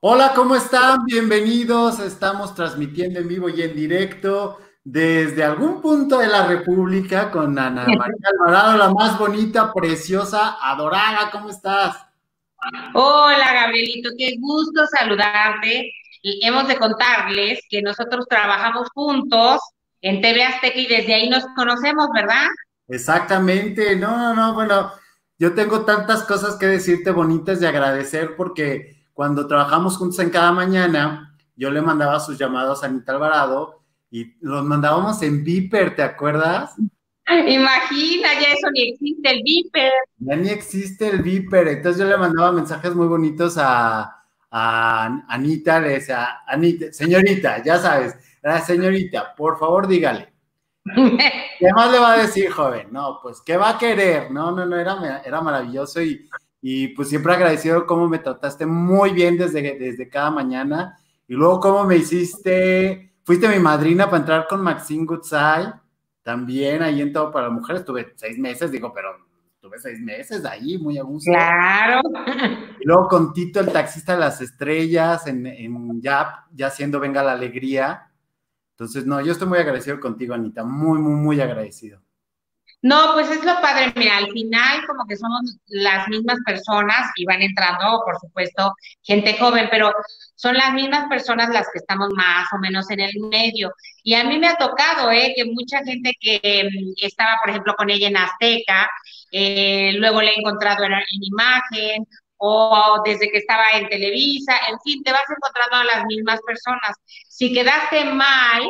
Hola, ¿cómo están? Bienvenidos. Estamos transmitiendo en vivo y en directo desde algún punto de la República con Ana María Alvarado, la más bonita, preciosa, adorada. ¿Cómo estás? Hola, Gabrielito, qué gusto saludarte. Y hemos de contarles que nosotros trabajamos juntos en TV Azteca y desde ahí nos conocemos, ¿verdad? Exactamente. No, no, no. Bueno, yo tengo tantas cosas que decirte bonitas y agradecer porque cuando trabajamos juntos en cada mañana, yo le mandaba sus llamados a Anita Alvarado y los mandábamos en Viper, ¿te acuerdas? Imagina, ya eso ni existe el Viper. Ya ni existe el Viper. Entonces yo le mandaba mensajes muy bonitos a, a Anita, le decía, Anita, señorita, ya sabes, señorita, por favor dígale. ¿Qué más le va a decir, joven? No, pues, ¿qué va a querer? No, no, no, era, era maravilloso y y pues siempre agradecido cómo me trataste muy bien desde, desde cada mañana. Y luego cómo me hiciste, fuiste mi madrina para entrar con Maxine Goodside, también ahí en Todo para Mujeres, tuve seis meses, digo, pero tuve seis meses ahí, muy a gusto. Claro. Y luego con Tito, el taxista de las estrellas, en, en ya, ya haciendo Venga la Alegría. Entonces, no, yo estoy muy agradecido contigo, Anita, muy, muy, muy agradecido. No, pues es lo padre, mira, al final como que somos las mismas personas y van entrando, por supuesto, gente joven, pero son las mismas personas las que estamos más o menos en el medio. Y a mí me ha tocado, ¿eh? Que mucha gente que mm, estaba, por ejemplo, con ella en Azteca, eh, luego le he encontrado en, imagen o desde que estaba en Televisa, en fin, te vas encontrando a las mismas personas. Si quedaste mal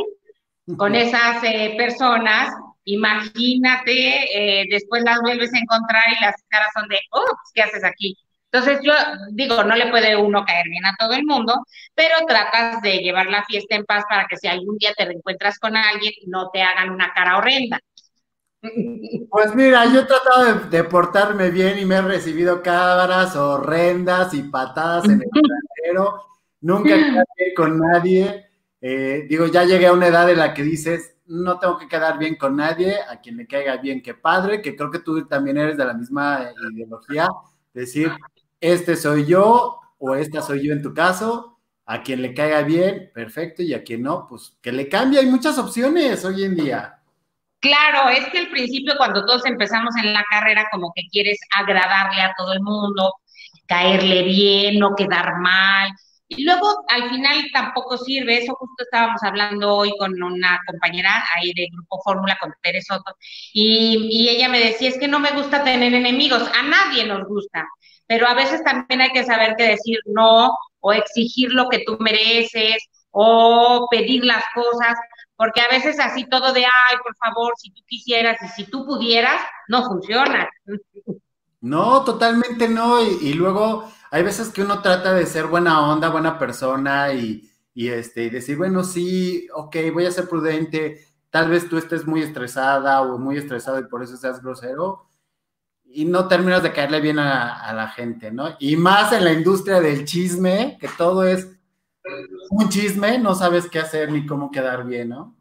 con esas eh, personas, imagínate, eh, después las vuelves a encontrar y las caras son de, oh, ¿qué haces aquí? Entonces yo digo, no le puede uno caer bien a todo el mundo, pero tratas de llevar la fiesta en paz para que si algún día te reencuentras con alguien, no te hagan una cara horrenda. Pues mira, yo he tratado de, portarme bien y me he recibido caras horrendas y patadas en el trasero. Nunca quedé con nadie. Eh, digo, ya llegué a una edad en la que dices, no tengo que quedar bien con nadie, a quien le caiga bien, que padre, que creo que tú también eres de la misma ideología, decir, este soy yo o esta soy yo en tu caso, a quien le caiga bien, perfecto, y a quien no, pues que le cambie, hay muchas opciones hoy en día. Claro, es que al principio cuando todos empezamos en la carrera como que quieres agradarle a todo el mundo, caerle bien, no quedar mal, y luego al final tampoco sirve, eso justo estábamos hablando hoy con una compañera ahí de Grupo Fórmula, con Pérez Soto, y, ella me decía, es que no me gusta tener enemigos, a nadie nos gusta, pero a veces también hay que saber que decir no o exigir lo que tú mereces o pedir las cosas, porque a veces así todo de, ay, por favor, si tú quisieras y si tú pudieras, no funciona. No, totalmente no, y luego hay veces que uno trata de ser buena onda, buena persona y, este, y decir, bueno, sí, ok, voy a ser prudente, tal vez tú estés muy estresada o muy estresado y por eso seas grosero y no terminas de caerle bien a, la gente, ¿no? Y más en la industria del chisme, que todo es un chisme, no sabes qué hacer ni cómo quedar bien, ¿no?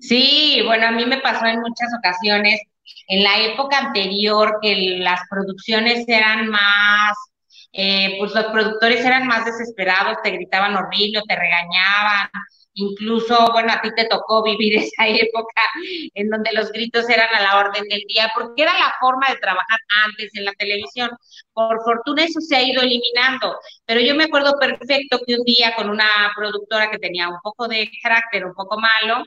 Sí, bueno, a mí me pasó en muchas ocasiones, en la época anterior, que las producciones eran más eh, pues los productores eran más desesperados, te gritaban horrible, te regañaban, incluso, bueno, a ti te tocó vivir esa época en donde los gritos eran a la orden del día, porque era la forma de trabajar antes en la televisión. Por fortuna eso se ha ido eliminando, pero yo me acuerdo perfecto que un día con una productora que tenía un poco de carácter, un poco malo,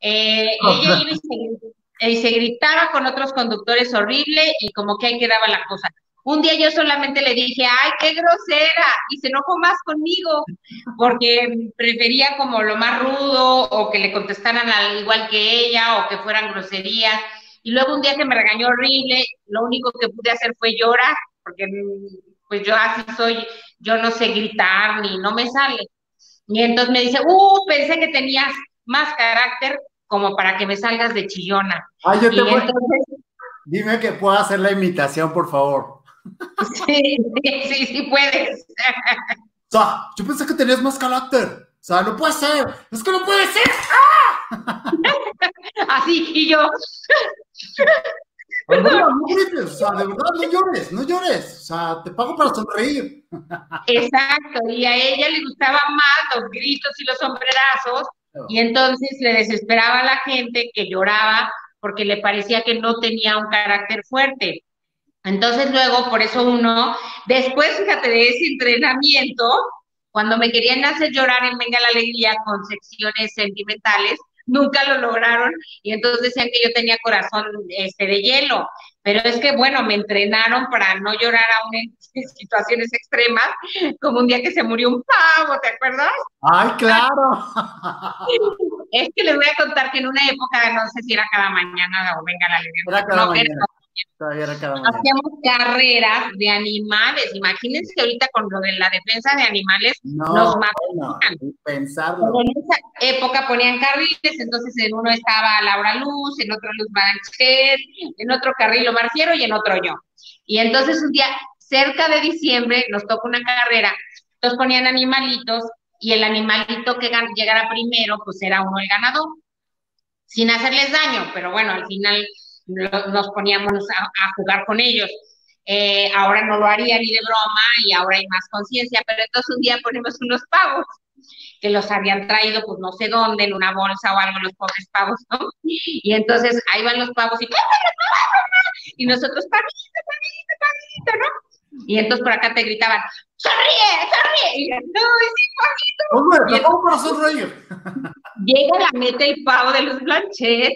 eh, ella iba y se, y se gritaba con otros conductores horrible y como que ahí quedaba la cosa. Un día yo solamente le dije, ay, qué grosera, y se enojó más conmigo, porque prefería como lo más rudo, o que le contestaran al igual que ella, o que fueran groserías. Y luego un día que me regañó horrible, lo único que pude hacer fue llorar, porque pues yo así soy, yo no sé gritar, ni no me sale. Y entonces me dice, uh, pensé que tenías más carácter como para que me salgas de chillona. Ay, yo te voy... Dime que puedo hacer la imitación, por favor. Sí, sí, sí puedes. O sea, yo pensé que tenías más carácter. O sea, no puede ser. Es que no puede ser. Así, y yo. no grites, o sea, de verdad, no llores, no llores, o sea, te pago para sonreír. Exacto, y a ella le gustaban más los gritos y los sombrerazos, y entonces le desesperaba a la gente que lloraba porque le parecía que no tenía un carácter fuerte. Entonces luego, por eso uno, después, fíjate, de ese entrenamiento, cuando me querían hacer llorar en Venga la Alegría con secciones sentimentales, nunca lo lograron y entonces decían que yo tenía corazón este, de hielo. Pero es que, bueno, me entrenaron para no llorar aún en, situaciones extremas, como un día que se murió un pavo, ¿te acuerdas? ¡Ay, claro! Es que les voy a contar que en una época, no sé si era cada mañana o venga la alegría. no, mañana. Hacíamos carreras de animales. Imagínense que ahorita con lo de la defensa de animales nos matan. En esa época ponían carriles, entonces en uno estaba Laura Luz, en otro Luz Banchet, en otro carril Omar y en otro yo. Y entonces un día, cerca de diciembre, nos tocó una carrera. Entonces ponían animalitos y el animalito que llegara primero, pues era uno el ganador, sin hacerles daño, pero bueno, al final nos poníamos a, jugar con ellos. Eh, ahora no lo haría ni de broma y ahora hay más conciencia, pero entonces un día ponemos unos pavos que los habían traído, pues no sé dónde, en una bolsa o algo, los pobres pavos, ¿no? Y entonces ahí van los pavos y, y nosotros, pavito, pavito, pavito, ¿no? Y entonces por acá te gritaban, sonríe, sonríe. Y yo, no, es pavito. ¿cómo para sonreír? Llega la meta el pavo de los Blanchet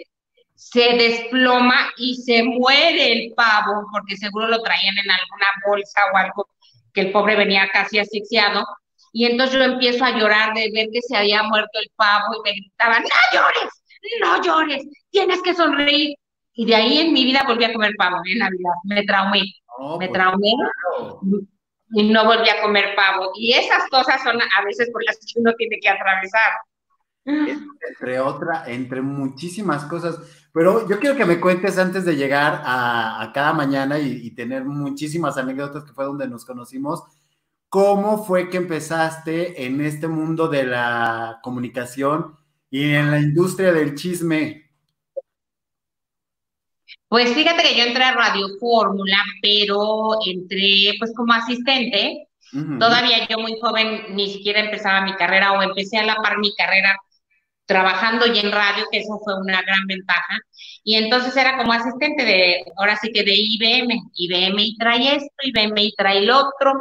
se desploma y se muere el pavo, porque seguro lo traían en alguna bolsa o algo, que el pobre venía casi asfixiado. Y entonces yo empiezo a llorar de ver que se había muerto el pavo y me gritaban, no llores, no llores, tienes que sonreír. Y de ahí en mi vida volví a comer pavo en Navidad, me traumé, me pues, traumé y no volví a comer pavo. Y esas cosas son a veces por las que uno tiene que atravesar. Entre otra, entre muchísimas cosas. Pero yo quiero que me cuentes antes de llegar a, cada mañana y, tener muchísimas anécdotas que fue donde nos conocimos, ¿cómo fue que empezaste en este mundo de la comunicación y en la industria del chisme? Pues fíjate que yo entré a Radio Fórmula, pero entré pues como asistente. Todavía yo muy joven ni siquiera empezaba mi carrera o empecé a la par mi carrera trabajando y en radio, que eso fue una gran ventaja. Y entonces era como asistente de, ahora sí que de IBM, IBM y trae esto, IBM y trae el otro.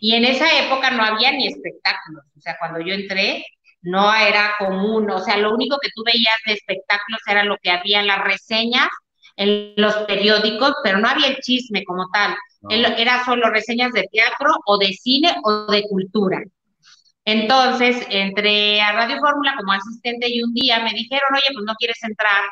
Y en esa época no había ni espectáculos. O sea, cuando yo entré, no era común. O sea, lo único que tú veías de espectáculos era lo que había en las reseñas, en los periódicos, pero no había el chisme como tal. Era solo reseñas de teatro o de cine o de cultura. Entonces, entré a Radio Fórmula como asistente y un día me dijeron, oye, pues no quieres entrar,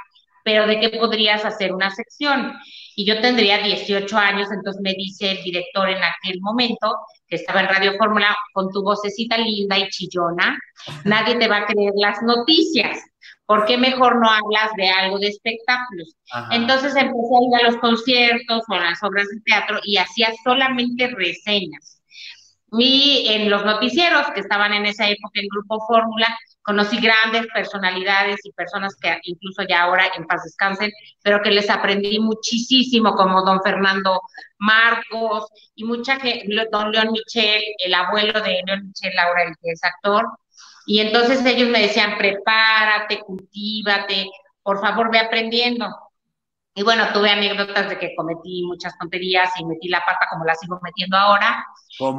pero ¿de qué podrías hacer una sección? Y yo tendría 18 años, entonces me dice el director en aquel momento, que estaba en Radio Fórmula, con tu vocecita linda y chillona, nadie te va a creer las noticias. ¿Por qué mejor no hablas de algo de espectáculos? Entonces empecé a ir a los conciertos o a las obras de teatro y hacía solamente reseñas y en los noticieros que estaban en esa época en Grupo Fórmula, conocí grandes personalidades y personas que incluso ya ahora en paz descansen, pero que les aprendí muchísimo, como don Fernando Marcos y mucha don León Michel, el abuelo de León Michel, ahora el que actor. Y entonces ellos me decían, prepárate, cultívate, por favor ve aprendiendo. Y bueno, tuve anécdotas de que cometí muchas tonterías y metí la pata como la sigo metiendo ahora.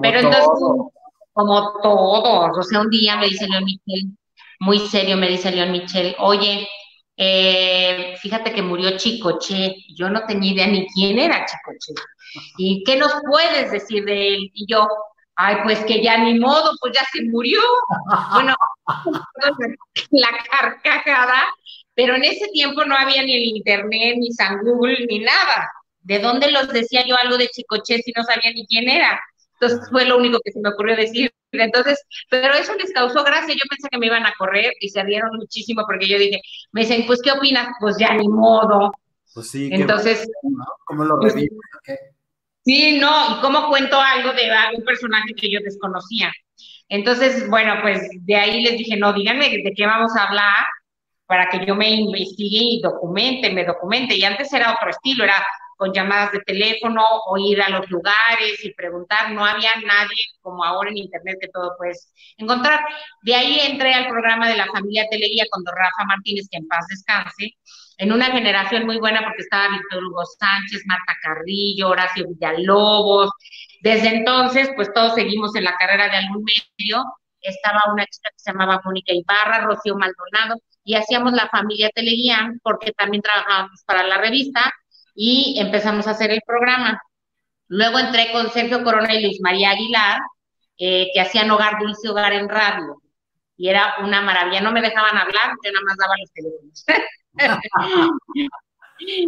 pero entonces, como todos, o sea, un día me dice León Michel, muy serio me dice León Michel, oye, eh, fíjate que murió Chicoche, yo no tenía idea ni quién era Chicoche. ¿Y qué nos puedes decir de él? Y yo, ay, pues que ya ni modo, pues ya se murió. bueno, la carcajada pero en ese tiempo no había ni el internet, ni San Google, ni nada. ¿De dónde los decía yo algo de Chicoche si no sabía ni quién era? Entonces fue lo único que se me ocurrió decir. Entonces, pero eso les causó gracia. Yo pensé que me iban a correr y se rieron muchísimo porque yo dije, me dicen, pues, ¿qué opinas? Pues ya ni modo. Pues sí. Entonces, ¿cómo lo pues, revives? Sí, no, y cómo cuento algo de un personaje que yo desconocía. Entonces, bueno, pues de ahí les dije, no, díganme de qué vamos a hablar para que yo me investigue y documente, me documente. Y antes era otro estilo, era con llamadas de teléfono o ir a los lugares y preguntar. No había nadie como ahora en Internet que todo puedes encontrar. De ahí entré al programa de la familia Teleguía con don Rafa Martínez, que en paz descanse, en una generación muy buena porque estaba Víctor Hugo Sánchez, Marta Carrillo, Horacio Villalobos. Desde entonces, pues todos seguimos en la carrera de algún medio. Estaba una chica que se llamaba Mónica Ibarra, Rocío Maldonado, y hacíamos la familia Teleguía porque también trabajábamos para la revista y empezamos a hacer el programa. Luego entré con Sergio Corona y Luis María Aguilar, eh, que hacían Hogar Dulce Hogar en radio. Y era una maravilla. No me dejaban hablar, yo nada más daba los teléfonos.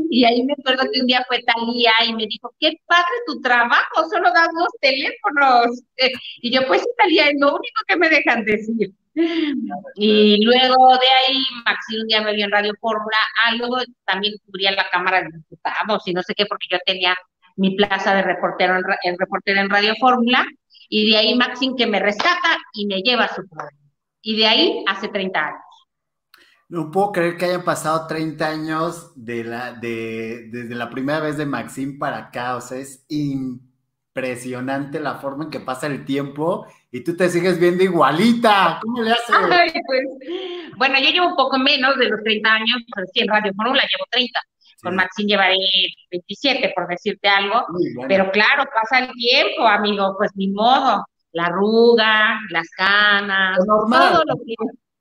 y ahí me acuerdo que un día fue Talía y me dijo, qué padre tu trabajo, solo das los teléfonos. y yo, pues Talía, es lo único que me dejan decir. Y luego de ahí, Maxi un día me vio en Radio Fórmula, ah, luego también cubría la Cámara de Diputados y no sé qué, porque yo tenía mi plaza de reportero en, reportero en Radio Fórmula, y de ahí Maxim que me rescata y me lleva a su programa. Y de ahí hace 30 años. No puedo creer que hayan pasado 30 años de la, de, desde la primera vez de Maxim para acá, o sea, es impresionante la forma en que pasa el tiempo y tú te sigues viendo igualita. ¿Cómo le haces? Pues, bueno, yo llevo un poco menos de los 30 años, pero sí en Radio Fórmula llevo 30. Con Maxine llevaré 27, por decirte algo. Pero claro, pasa el tiempo, amigo, pues ni modo. La arruga, las canas, todo lo que...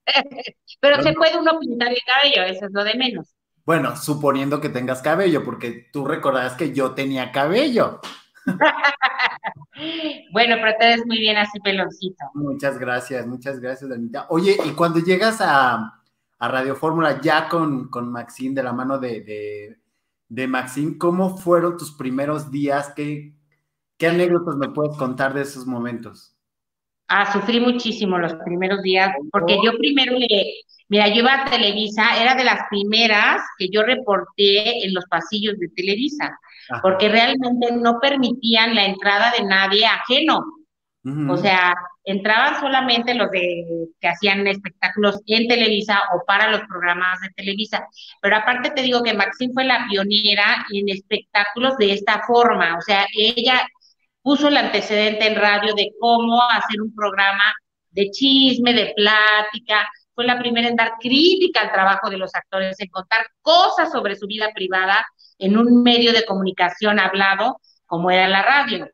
pero se puede uno pintar el cabello, eso es lo de menos. Bueno, suponiendo que tengas cabello, porque tú recordarás que yo tenía cabello. bueno, pero te ves muy bien así peloncito. Muchas gracias, muchas gracias, Danita. Oye, y cuando llegas a, Radio Fórmula ya con, con Maxine, de la mano de, de, de, Maxine, ¿cómo fueron tus primeros días? ¿Qué, ¿Qué anécdotas me puedes contar de esos momentos? Ah, sufrí muchísimo los primeros días, porque yo primero le, mira, yo iba a Televisa, era de las primeras que yo reporté en los pasillos de Televisa porque realmente no permitían la entrada de nadie ajeno. O sea, entraban solamente los de que hacían espectáculos en Televisa o para los programas de Televisa. Pero aparte te digo que Maxine fue la pionera en espectáculos de esta forma. O sea, ella puso el antecedente en radio de cómo hacer un programa de chisme, de plática. Fue la primera en dar crítica al trabajo de los actores, en contar cosas sobre su vida privada en un medio de comunicación hablado como era la radio.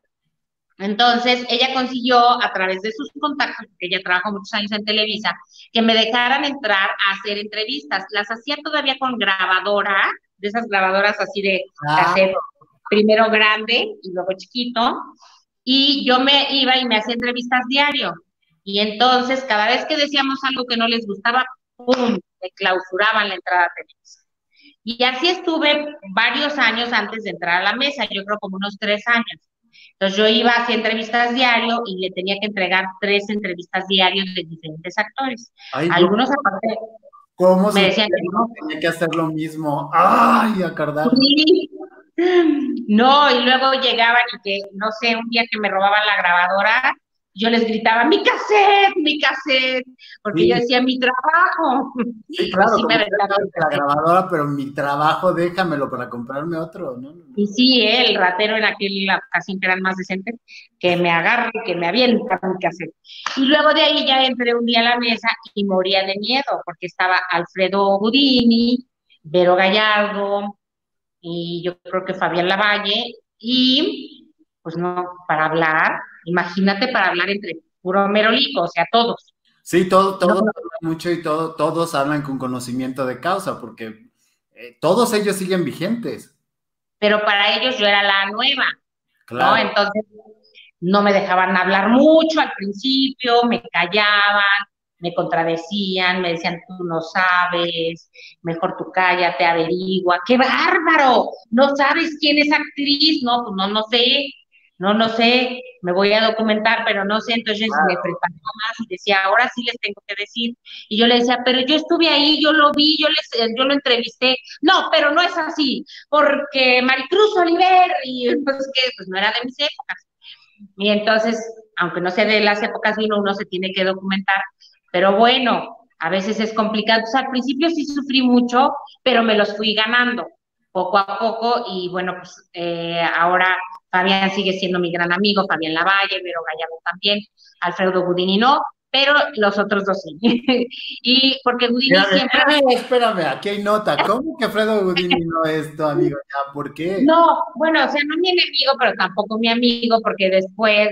Entonces, ella consiguió a través de sus contactos, porque ella trabajó muchos años en Televisa, que me dejaran entrar a hacer entrevistas. Las hacía todavía con grabadora, de esas grabadoras así de ah. primero grande y luego chiquito, y yo me iba y me hacía entrevistas diario. Y entonces, cada vez que decíamos algo que no les gustaba, ¡pum!, me clausuraban la entrada a Televisa. Y así estuve varios años antes de entrar a la mesa, yo creo como unos tres años. Entonces yo iba hacia entrevistas diario y le tenía que entregar tres entrevistas diarios de diferentes actores. Algunos aparte ¿Cómo me decían que no. Tenía que hacer lo mismo. ¡Ay, acordar! Sí. No, y luego llegaban y que, no sé, un día que me robaban la grabadora, yo les gritaba, mi cassette, mi cassette, porque yo decía, mi trabajo. Sí, claro, la grabadora, pero mi trabajo, déjamelo para comprarme otro, ¿no? Y sí, el ratero en aquella ocasión que eran más decentes, que me agarre, que me avienta mi cassette. Y luego de ahí ya entré un día a la mesa y moría de miedo, porque estaba Alfredo Budini, Vero Gallardo, y yo creo que Fabián Lavalle, y pues no, para hablar, Imagínate para hablar entre puro merolico, o sea, todos. Sí, todo, todos hablan mucho y todo, todos hablan con conocimiento de causa, porque eh, todos ellos siguen vigentes. Pero para ellos yo era la nueva, claro. ¿no? Entonces no me dejaban hablar mucho al principio, me callaban, me contradecían, me decían, tú no sabes, mejor tú cállate, averigua, qué bárbaro, no sabes quién es actriz, no, pues no, no sé, no, no sé, me voy a documentar, pero no sé, entonces me preparaba más y decía, ahora sí les tengo que decir. Y yo le decía, pero yo estuve ahí, yo lo vi, yo, les, eh, yo lo entrevisté. No, pero no es así, porque Maricruz Oliver, y pues que pues no era de mis épocas. Y entonces, aunque no sea de las épocas uno, uno se tiene que documentar. Pero bueno, a veces es complicado. O sea, al principio sí sufrí mucho, pero me los fui ganando. poco a poco y bueno, pues eh, ahora Fabián sigue siendo mi gran amigo, Fabián Lavalle, Vero Gallardo también, Alfredo Gudini no, pero los otros dos sí. y porque Gudini siempre... Espérame, aquí hay nota. ¿Cómo que Alfredo Gudini no es tu amigo ya? ¿Por qué? No, bueno, o sea, no mi enemigo, pero tampoco mi amigo, porque después,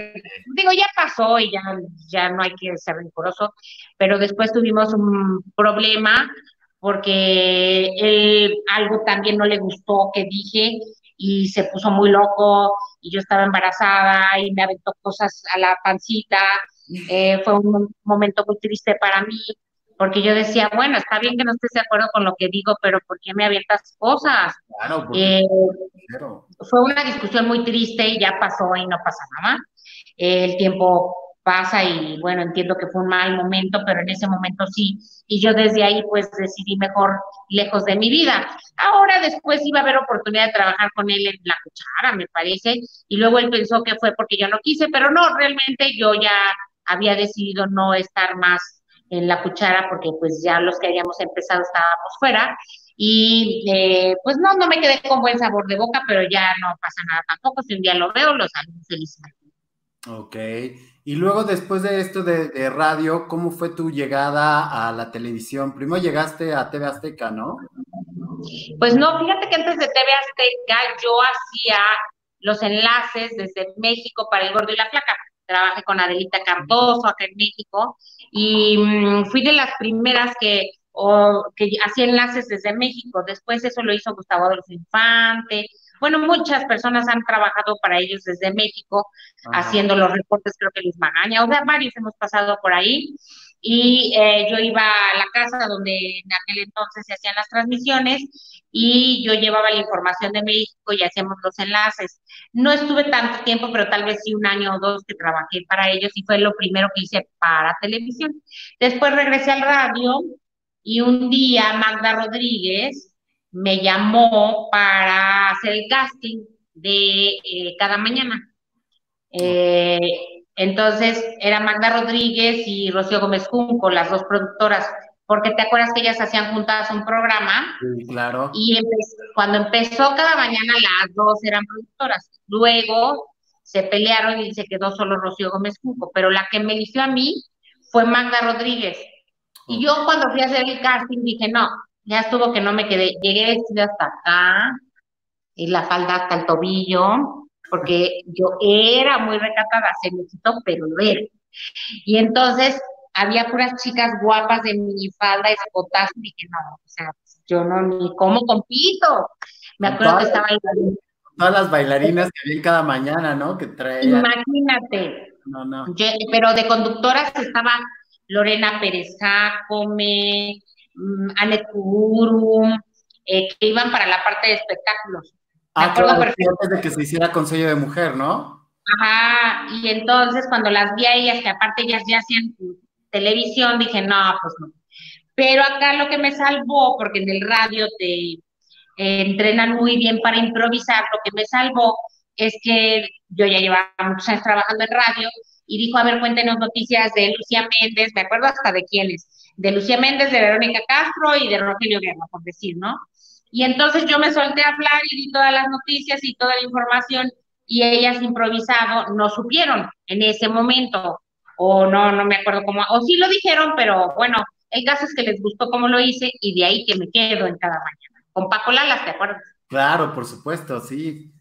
digo, ya pasó y ya, ya no hay que ser riguroso, pero después tuvimos un problema porque él algo también no le gustó que dije y se puso muy loco y yo estaba embarazada y me aventó cosas a la pancita. Eh, fue un momento muy triste para mí porque yo decía, bueno, está bien que no estés de acuerdo con lo que digo, pero ¿por qué me avientas cosas? Claro, eh, fue una discusión muy triste y ya pasó y no pasa nada. el tiempo pasa y bueno, entiendo que fue un mal momento, pero en ese momento sí. Y yo desde ahí pues decidí mejor lejos de mi vida. Ahora después iba a haber oportunidad de trabajar con él en la cuchara, me parece, y luego él pensó que fue porque yo no quise, pero no, realmente yo ya había decidido no estar más en la cuchara porque pues ya los que habíamos empezado estábamos fuera y eh, pues no, no me quedé con buen sabor de boca, pero ya no pasa nada tampoco, si un día lo veo, los saludo felizmente. Ok, y luego después de esto de, radio, ¿cómo fue tu llegada a la televisión? Primero llegaste a TV Azteca, ¿no? Pues no, fíjate que antes de TV Azteca yo hacía los enlaces desde México para el gordo y la flaca. Trabajé con Adelita Cardoso acá en México y mm, fui de las primeras que, que hacía enlaces desde México. Después eso lo hizo Gustavo Adolfo Infante, bueno, muchas personas han trabajado para ellos desde México, haciendo los reportes, creo que Luis Magaña, o sea, varios hemos pasado por ahí. Y eh, yo iba a la casa donde en aquel entonces se hacían las transmisiones y yo llevaba la información de México y hacíamos los enlaces. No estuve tanto tiempo, pero tal vez sí un año o dos que trabajé para ellos y fue lo primero que hice para televisión. Después regresé al radio y un día Magda Rodríguez, me llamó para hacer el casting de eh, cada mañana. Eh, entonces era Magda Rodríguez y Rocío Gómez Junco, las dos productoras, porque te acuerdas que ellas hacían juntas un programa. Sí, claro. Y cuando empezó cada mañana, las dos eran productoras. Luego se pelearon y se quedó solo Rocío Gómez Junco, pero la que me eligió a mí fue Magda Rodríguez. Y yo cuando fui a hacer el casting dije, no, ya estuvo que no me quedé, llegué vestida hasta acá, y la falda hasta el tobillo, porque yo era muy recatada, se me quitó, pero ver. Y entonces había puras chicas guapas de mi falda, escotazo, y dije, no, o sea, yo no, ni cómo compito. Me acuerdo que estaba ahí. Todas las bailarinas que vi cada mañana, ¿no? Que traían. Imagínate. No, no. pero de conductoras estaba Lorena Pérez Jacome, Mm, Anet eh, que iban para la parte de espectáculos. Ah, claro, antes de que se hiciera Consejo de Mujer, ¿no? Ajá, y entonces cuando las vi a ellas, que aparte ellas ya hacían televisión, dije, no, pues no. Pero acá lo que me salvó, porque en el radio te eh, entrenan muy bien para improvisar, lo que me salvó es que yo ya llevaba muchos años trabajando en radio y dijo, a ver, cuéntenos noticias de Lucía Méndez, me acuerdo hasta de quiénes, de Lucía Méndez, de Verónica Castro y de Rogelio Guerra, por decir, ¿no? Y entonces yo me solté a hablar y di todas las noticias y toda la información y ellas improvisado no supieron en ese momento o no, no me acuerdo cómo, o sí lo dijeron, pero bueno, el caso es que les gustó cómo lo hice y de ahí que me quedo en cada mañana. Con Paco Lalas, ¿te acuerdas? Claro, por supuesto, sí.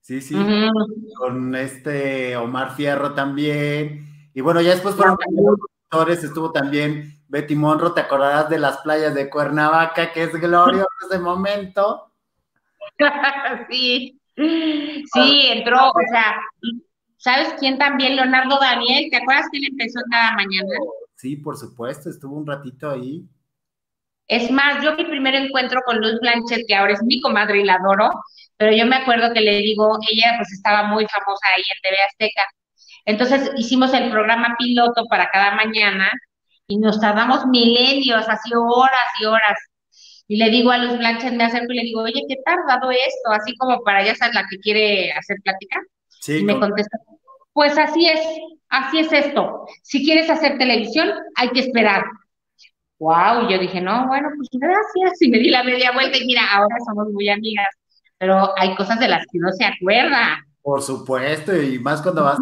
Sí, sí. Con este Omar Fierro también. Y bueno, ya después fueron estuvo también Betty Monro, te acordarás de las playas de Cuernavaca, que es glorioso ese momento. sí, sí, entró, o sea, ¿sabes quién también? Leonardo Daniel, ¿te acuerdas que él empezó cada mañana? Sí, por supuesto, estuvo un ratito ahí. Es más, yo mi primer encuentro con Luz Blanchet, que ahora es mi comadre y la adoro, pero yo me acuerdo que le digo, ella pues estaba muy famosa ahí en TV Azteca, entonces hicimos el programa piloto para cada mañana y nos tardamos milenios, así horas y horas. Y le digo a Luz Blanches, me acerco y le digo, oye, ¿qué tardado esto? Así como para ya saber la que quiere hacer plática. Sí, y me contesta, pues así es, así es esto. Si quieres hacer televisión, hay que esperar. wow, yo dije, no, bueno, pues gracias, y me di la media vuelta y mira, ahora somos muy amigas, pero hay cosas de las que no se acuerda. Por supuesto, y más cuando vas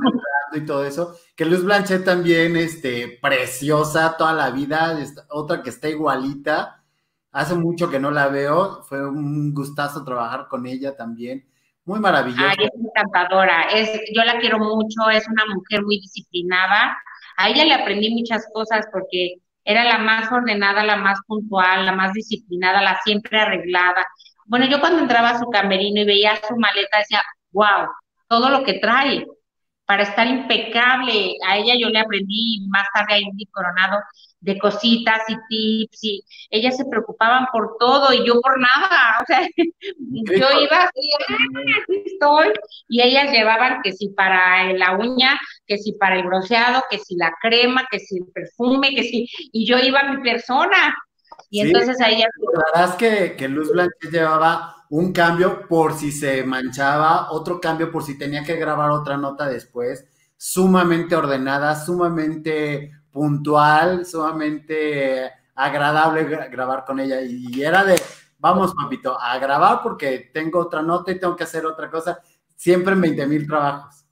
y todo eso, que Luz Blanchet también, este, preciosa toda la vida, otra que está igualita, hace mucho que no la veo, fue un gustazo trabajar con ella también, muy maravillosa. Ay, es encantadora, es, yo la quiero mucho, es una mujer muy disciplinada, a ella le aprendí muchas cosas porque era la más ordenada, la más puntual, la más disciplinada, la siempre arreglada. Bueno, yo cuando entraba a su camerino y veía su maleta decía, wow, todo lo que trae para estar impecable. A ella yo le aprendí más tarde a Indy Coronado de cositas y tips y ellas se preocupaban por todo y yo por nada, o sea, yo iba así, aquí estoy, y ellas llevaban que si para la uña, que si para el bronceado, que si la crema, que si el perfume, que si, y yo iba a mi persona, y entonces a ella... La verdad es que, que Luz Blanche llevaba un cambio por si se manchaba, otro cambio por si tenía que grabar otra nota después, sumamente ordenada, sumamente puntual, sumamente agradable grabar con ella. Y era de, vamos, papito, a grabar porque tengo otra nota y tengo que hacer otra cosa, siempre en 20 mil trabajos.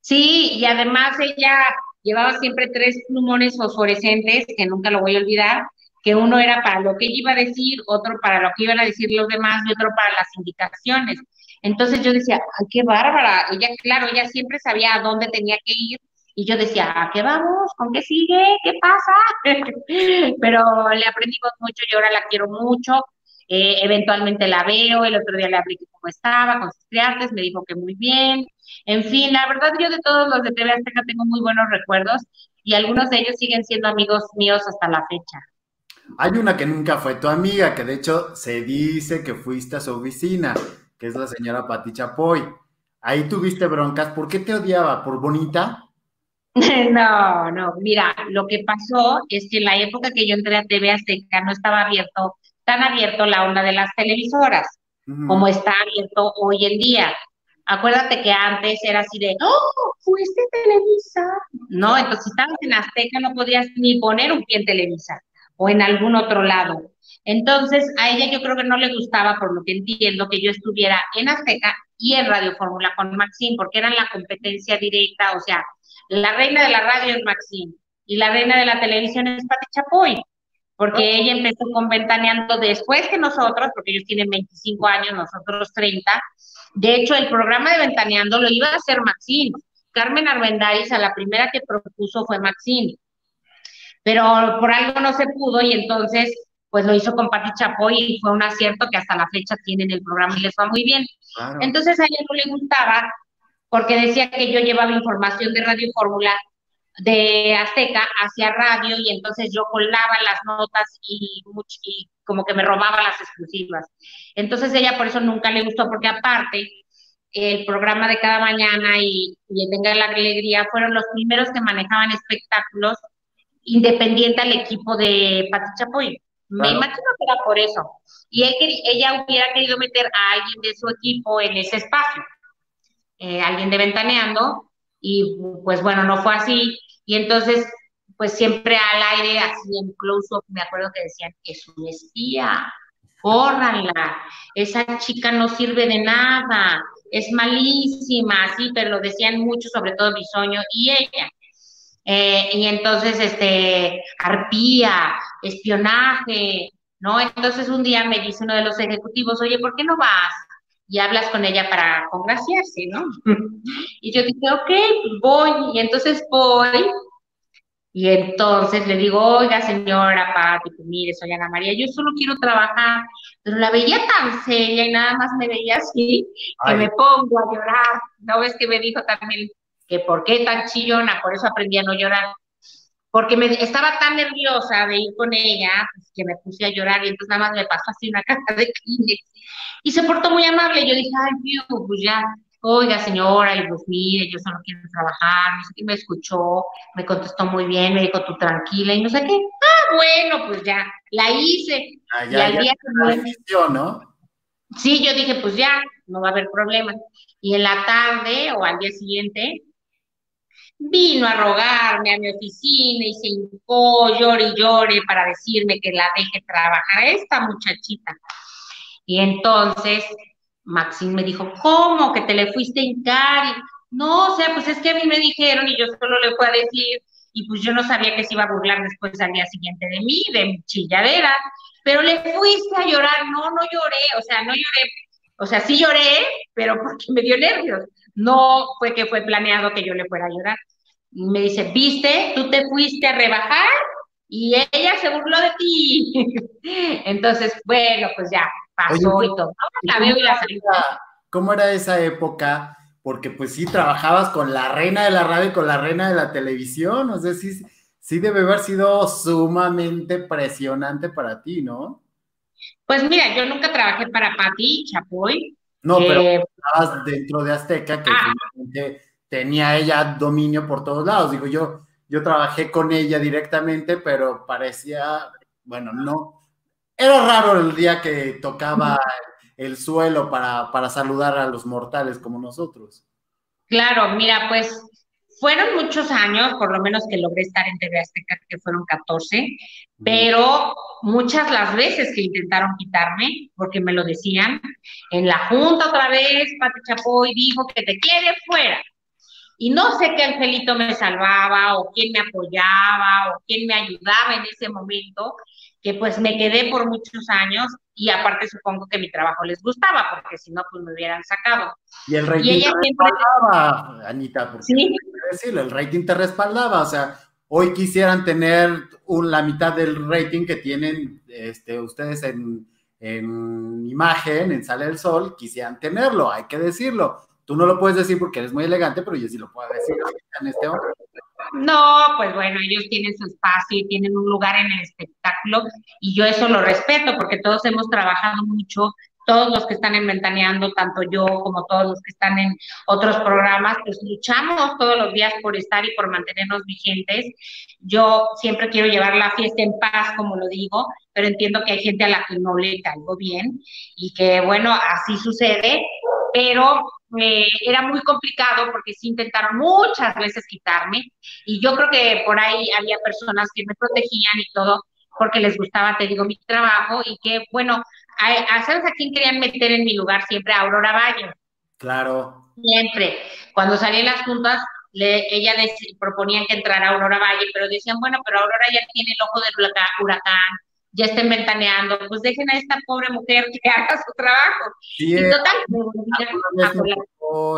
Sí, y además ella llevaba siempre tres plumones fosforescentes, que nunca lo voy a olvidar, que uno era para lo que ella iba a decir, otro para lo que iban a decir los demás y otro para las indicaciones. Entonces yo decía, ay, qué bárbara. Ella, claro, ella siempre sabía a dónde tenía que ir y yo decía, ¿a qué vamos? ¿Con qué sigue? ¿Qué pasa? Pero le aprendimos mucho y ahora la quiero mucho. Eh, eventualmente la veo, el otro día le hablé cómo estaba, con sus criantes, me dijo que muy bien. En fin, la verdad yo de todos los de TV Azteca tengo muy buenos recuerdos y algunos de ellos siguen siendo amigos míos hasta la fecha. Hay una que nunca fue tu amiga, que de hecho se dice que fuiste a su oficina, que es la señora Pati Chapoy. Ahí tuviste broncas. ¿Por qué te odiaba? ¿Por bonita? No, no, mira, lo que pasó es que en la época que yo entré a TV Azteca no estaba abierto, tan abierto la onda de las televisoras, como está abierto hoy en día. Acuérdate que antes era así de, ¡oh! ¿Fuiste Televisa? No, entonces si estabas en Azteca no podías ni poner un pie en Televisa o en algún otro lado. Entonces, a ella yo creo que no le gustaba, por lo que entiendo, que yo estuviera en Azteca y en Radio Fórmula con Maxim, porque eran la competencia directa, o sea, la reina de la radio es Maxine y la reina de la televisión es Pati Chapoy, porque ella empezó con Ventaneando después que nosotros, porque ellos tienen 25 años, nosotros 30. De hecho, el programa de Ventaneando lo iba a hacer Maxine. Carmen Arbendáriz, a la primera que propuso fue Maxine. Pero por algo no se pudo y entonces pues lo hizo con Pati Chapoy y fue un acierto que hasta la fecha tienen el programa y les va muy bien. Entonces a ella no le gustaba porque decía que yo llevaba información de Radio Fórmula de Azteca hacia radio y entonces yo colaba las notas y, como que me robaba las exclusivas. Entonces ella por eso nunca le gustó, porque aparte el programa de cada mañana y, y Venga la Alegría fueron los primeros que manejaban espectáculos independiente al equipo de Pati Chapoy. Me imagino que era por eso. Y ella hubiera querido meter a alguien de su equipo en ese espacio. Eh, alguien de Ventaneando, y pues bueno, no fue así. Y entonces, pues siempre al aire, así en close-up, me acuerdo que decían, es un espía, córranla, esa chica no sirve de nada, es malísima, así, pero lo decían mucho, sobre todo Bisoño y ella. Eh, y entonces, este, arpía, espionaje, ¿no? Entonces un día me dice uno de los ejecutivos, oye, ¿por qué no vas y hablas con ella para congraciarse, ¿no? Y yo dije, ok, voy, y entonces voy, y entonces le digo, oiga, señora Pati, pues mire, soy Ana María, yo solo quiero trabajar, pero la veía tan seria y nada más me veía así, que me pongo a llorar, ¿no ves que me dijo también que por qué tan chillona? Por eso aprendí a no llorar, porque me estaba tan nerviosa de ir con ella, pues, que me puse a llorar y entonces nada más me pasó así una caja de Kleenex y se portó muy amable. Yo dije, ay, Dios, pues ya, oiga, señora, y pues mire, yo solo quiero trabajar, y me escuchó, me contestó muy bien, me dijo, tú tranquila, y no sé qué. Ah, bueno, pues ya, la hice. Ah, y al día ¿no? Sí, yo dije, pues ya, no va a haber problema. Y en la tarde o al día siguiente, vino a rogarme a mi oficina y se hincó, llore y llore para decirme que la deje trabajar a esta muchachita. Y entonces Maxine me dijo, ¿cómo que te le fuiste a hincar? No, o sea, pues es que a mí me dijeron y yo solo le fui a decir, y pues yo no sabía que se iba a burlar después al día siguiente de mí, de mi chilladera, pero le fuiste a llorar, no, no lloré, o sea, no lloré, o sea, sí lloré, pero porque me dio nervios, no fue que fue planeado que yo le fuera a. Y me dice, viste, tú te fuiste a rebajar y ella se burló de ti. Entonces, bueno, pues ya pasó y todo. La veo y la ¿Cómo era esa época? Porque pues sí, trabajabas con la reina de la radio y con la reina de la televisión, o sea, sí, sí debe haber sido sumamente presionante para ti, ¿no? Pues mira, yo nunca trabajé para Pati Chapoy. No, pero eh, estabas dentro de Azteca, que ah. tenía ella dominio por todos lados. Digo, yo, yo trabajé con ella directamente, pero parecía, bueno, no. Era raro el día que tocaba el suelo para, para saludar a los mortales como nosotros. Claro, mira, pues fueron muchos años, por lo menos que logré estar en TV Azteca, que fueron 14, pero muchas las veces que intentaron quitarme, porque me lo decían, en la junta otra vez, Pati Chapoy dijo que te quiere fuera. Y no sé qué angelito me salvaba o quién me apoyaba o quién me ayudaba en ese momento, que pues me quedé por muchos años y aparte supongo que mi trabajo les gustaba, porque si no, pues me hubieran sacado. Y el rating te respaldaba, Anita, porque ¿Sí? decirlo, el rating te respaldaba, o sea, hoy quisieran tener la mitad del rating que tienen este, ustedes en, en imagen, en Sale el Sol, quisieran tenerlo, hay que decirlo. Tú no lo puedes decir porque eres muy elegante, pero yo sí lo puedo decir en este momento. No, pues bueno, ellos tienen su espacio y tienen un lugar en el espectáculo y yo eso lo respeto porque todos hemos trabajado mucho, todos los que están en Ventaneando, tanto yo como todos los que están en otros programas, pues luchamos todos los días por estar y por mantenernos vigentes. Yo siempre quiero llevar la fiesta en paz, como lo digo, pero entiendo que hay gente a la que no le caigo bien y que bueno, así sucede, pero eh, era muy complicado porque sí intentaron muchas veces quitarme y yo creo que por ahí había personas que me protegían y todo porque les gustaba, te digo, mi trabajo y que, bueno, ¿sabes a quién querían meter en mi lugar siempre? A Aurora Bayo. Claro. Siempre. Cuando salían las juntas, le, ella proponían que entrara Aurora Valle, pero decían, bueno, pero Aurora ya tiene el ojo del huracán, ya estén ventaneando, pues dejen a esta pobre mujer que haga su trabajo. Sí, y eh, total,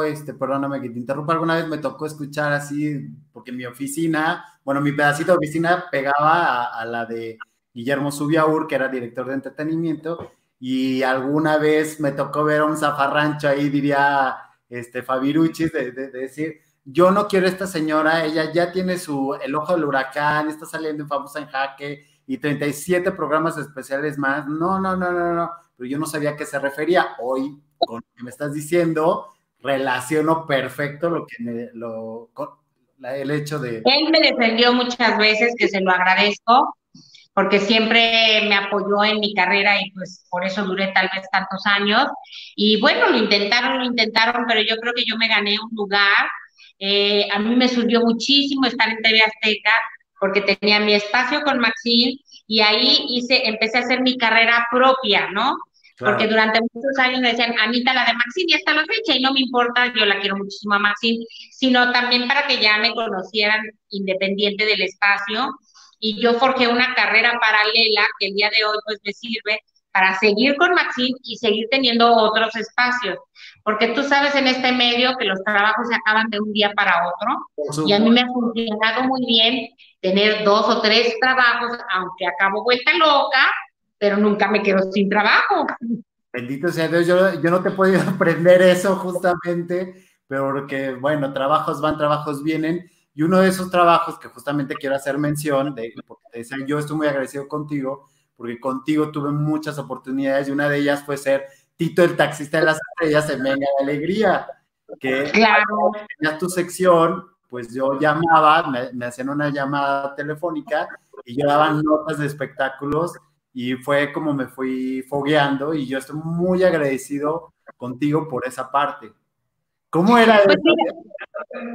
este, perdóname que te interrumpa, alguna vez me tocó escuchar así, porque mi oficina, bueno, mi pedacito de oficina pegaba a, la de Guillermo Subiaur, que era director de entretenimiento, y alguna vez me tocó ver a un zafarrancho ahí, diría este Fabiruchis, de, de, decir, yo no quiero a esta señora, ella ya tiene su, el ojo del huracán, está saliendo en famosa en jaque, y 37 programas especiales más. No, no, no, no, no. Pero yo no sabía a qué se refería. Hoy, con lo que me estás diciendo, relaciono perfecto lo que me, lo, el hecho de... Él me defendió muchas veces, que se lo agradezco, porque siempre me apoyó en mi carrera y pues por eso duré tal vez tantos años. Y bueno, lo intentaron, lo intentaron, pero yo creo que yo me gané un lugar. Eh, a mí me surgió muchísimo estar en TV Azteca, porque tenía mi espacio con Maxine y ahí hice, empecé a hacer mi carrera propia, ¿no? Porque durante muchos años me decían, Anita, la de Maxine ya está la fecha y no me importa, yo la quiero muchísimo a Maxine, sino también para que ya me conocieran independiente del espacio. Y yo forjé una carrera paralela que el día de hoy pues me sirve para seguir con Maxine y seguir teniendo otros espacios. Porque tú sabes en este medio que los trabajos se acaban de un día para otro y a mí me ha funcionado muy bien tener dos o tres trabajos, aunque acabo vuelta loca, pero nunca me quedo sin trabajo. Bendito sea Dios, yo, yo no te he podido aprender eso justamente, pero porque, bueno, trabajos van, trabajos vienen, y uno de esos trabajos que justamente quiero hacer mención, de, porque te decía, yo estoy muy agradecido contigo, porque contigo tuve muchas oportunidades y una de ellas fue ser Tito el taxista de las estrellas en Venga de Alegría, que claro. tenías tu sección, pues yo llamaba, me, hacían una llamada telefónica y yo daba notas de espectáculos y fue como me fui fogueando y yo estoy muy agradecido contigo por esa parte. ¿Cómo era pues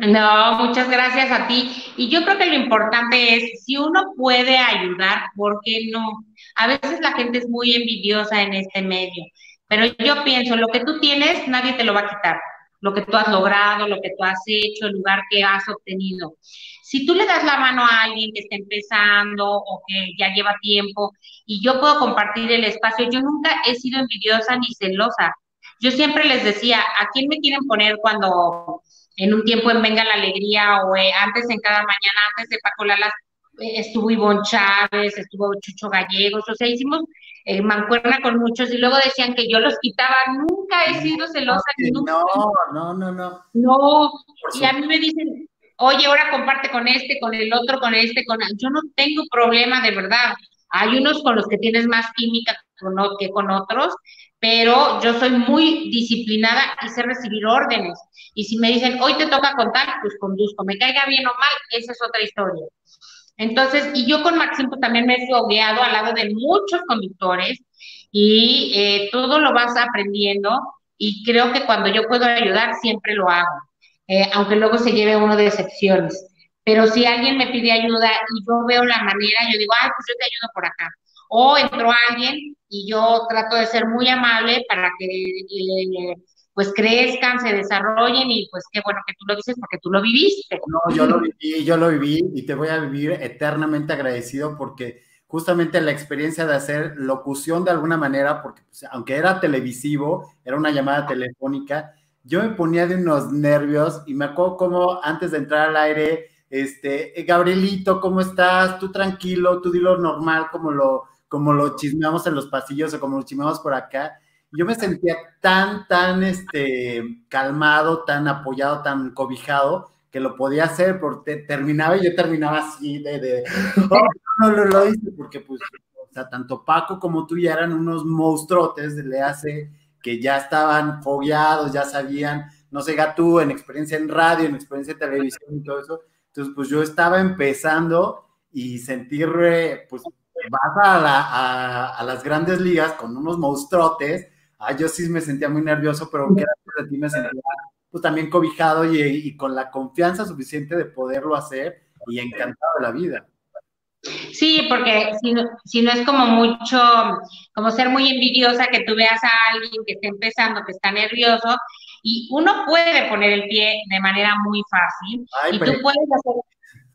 No, muchas gracias a ti. Y yo creo que lo importante es, si uno puede ayudar, ¿por qué no? A veces la gente es muy envidiosa en este medio, pero yo pienso, lo que tú tienes, nadie te lo va a quitar. Lo que tú has logrado, lo que tú has hecho, el lugar que has obtenido. Si tú le das la mano a alguien que está empezando o que ya lleva tiempo y yo puedo compartir el espacio, yo nunca he sido envidiosa ni celosa. Yo siempre les decía, ¿a quién me quieren poner cuando en un tiempo en Venga la Alegría o eh, antes en cada mañana, antes de Paco Lalas, eh, estuvo Ivonne Chávez, estuvo Chucho Gallegos, o sea, hicimos eh, mancuerna con muchos y luego decían que yo los quitaba. Nunca he sido celosa. No, no, no, no. No, y a mí me dicen, oye, ahora comparte con este, con el otro, con este, con... Yo no tengo problema de verdad. Hay unos con los que tienes más química que con otros, pero yo soy muy disciplinada y sé recibir órdenes. Y si me dicen, hoy te toca contar, pues conduzco. Me caiga bien o mal, esa es otra historia. Entonces, y yo con Maxim pues, también me he fogueado al lado de muchos conductores y eh, todo lo vas aprendiendo y creo que cuando yo puedo ayudar siempre lo hago, eh, aunque luego se lleve uno de excepciones. Pero si alguien me pide ayuda y yo veo la manera, yo digo, ay, pues yo te ayudo por acá. O entró alguien y yo trato de ser muy amable para que eh, pues crezcan, se desarrollen y pues qué bueno que tú lo dices porque tú lo viviste. No, yo lo viví, yo lo viví y te voy a vivir eternamente agradecido porque justamente la experiencia de hacer locución de alguna manera, porque pues, aunque era televisivo, era una llamada telefónica, yo me ponía de unos nervios y me acuerdo como antes de entrar al aire, este, eh, Gabrielito, ¿cómo estás? Tú tranquilo, tú dilo normal, como lo, como lo chismeamos en los pasillos o como lo chismeamos por acá yo me sentía tan, tan este, calmado, tan apoyado, tan cobijado, que lo podía hacer, porque terminaba y yo terminaba así de, oh, no, no, lo hice, porque pues, tanto Paco como tú ya eran unos monstruotes le hace que ya estaban fogueados, ya sabían, no sé, tú en experiencia en radio, en experiencia en televisión y todo eso, entonces pues yo estaba empezando y sentir, pues, vas a, a las grandes ligas con unos monstruotes, Ah, yo sí me sentía muy nervioso, pero gracias a ti me sentía pues, también cobijado y, con la confianza suficiente de poderlo hacer y encantado de la vida. Sí, porque si no, si no es como mucho, como ser muy envidiosa que tú veas a alguien que está empezando, que está nervioso, y uno puede poner el pie de manera muy fácil, y tú puedes hacer,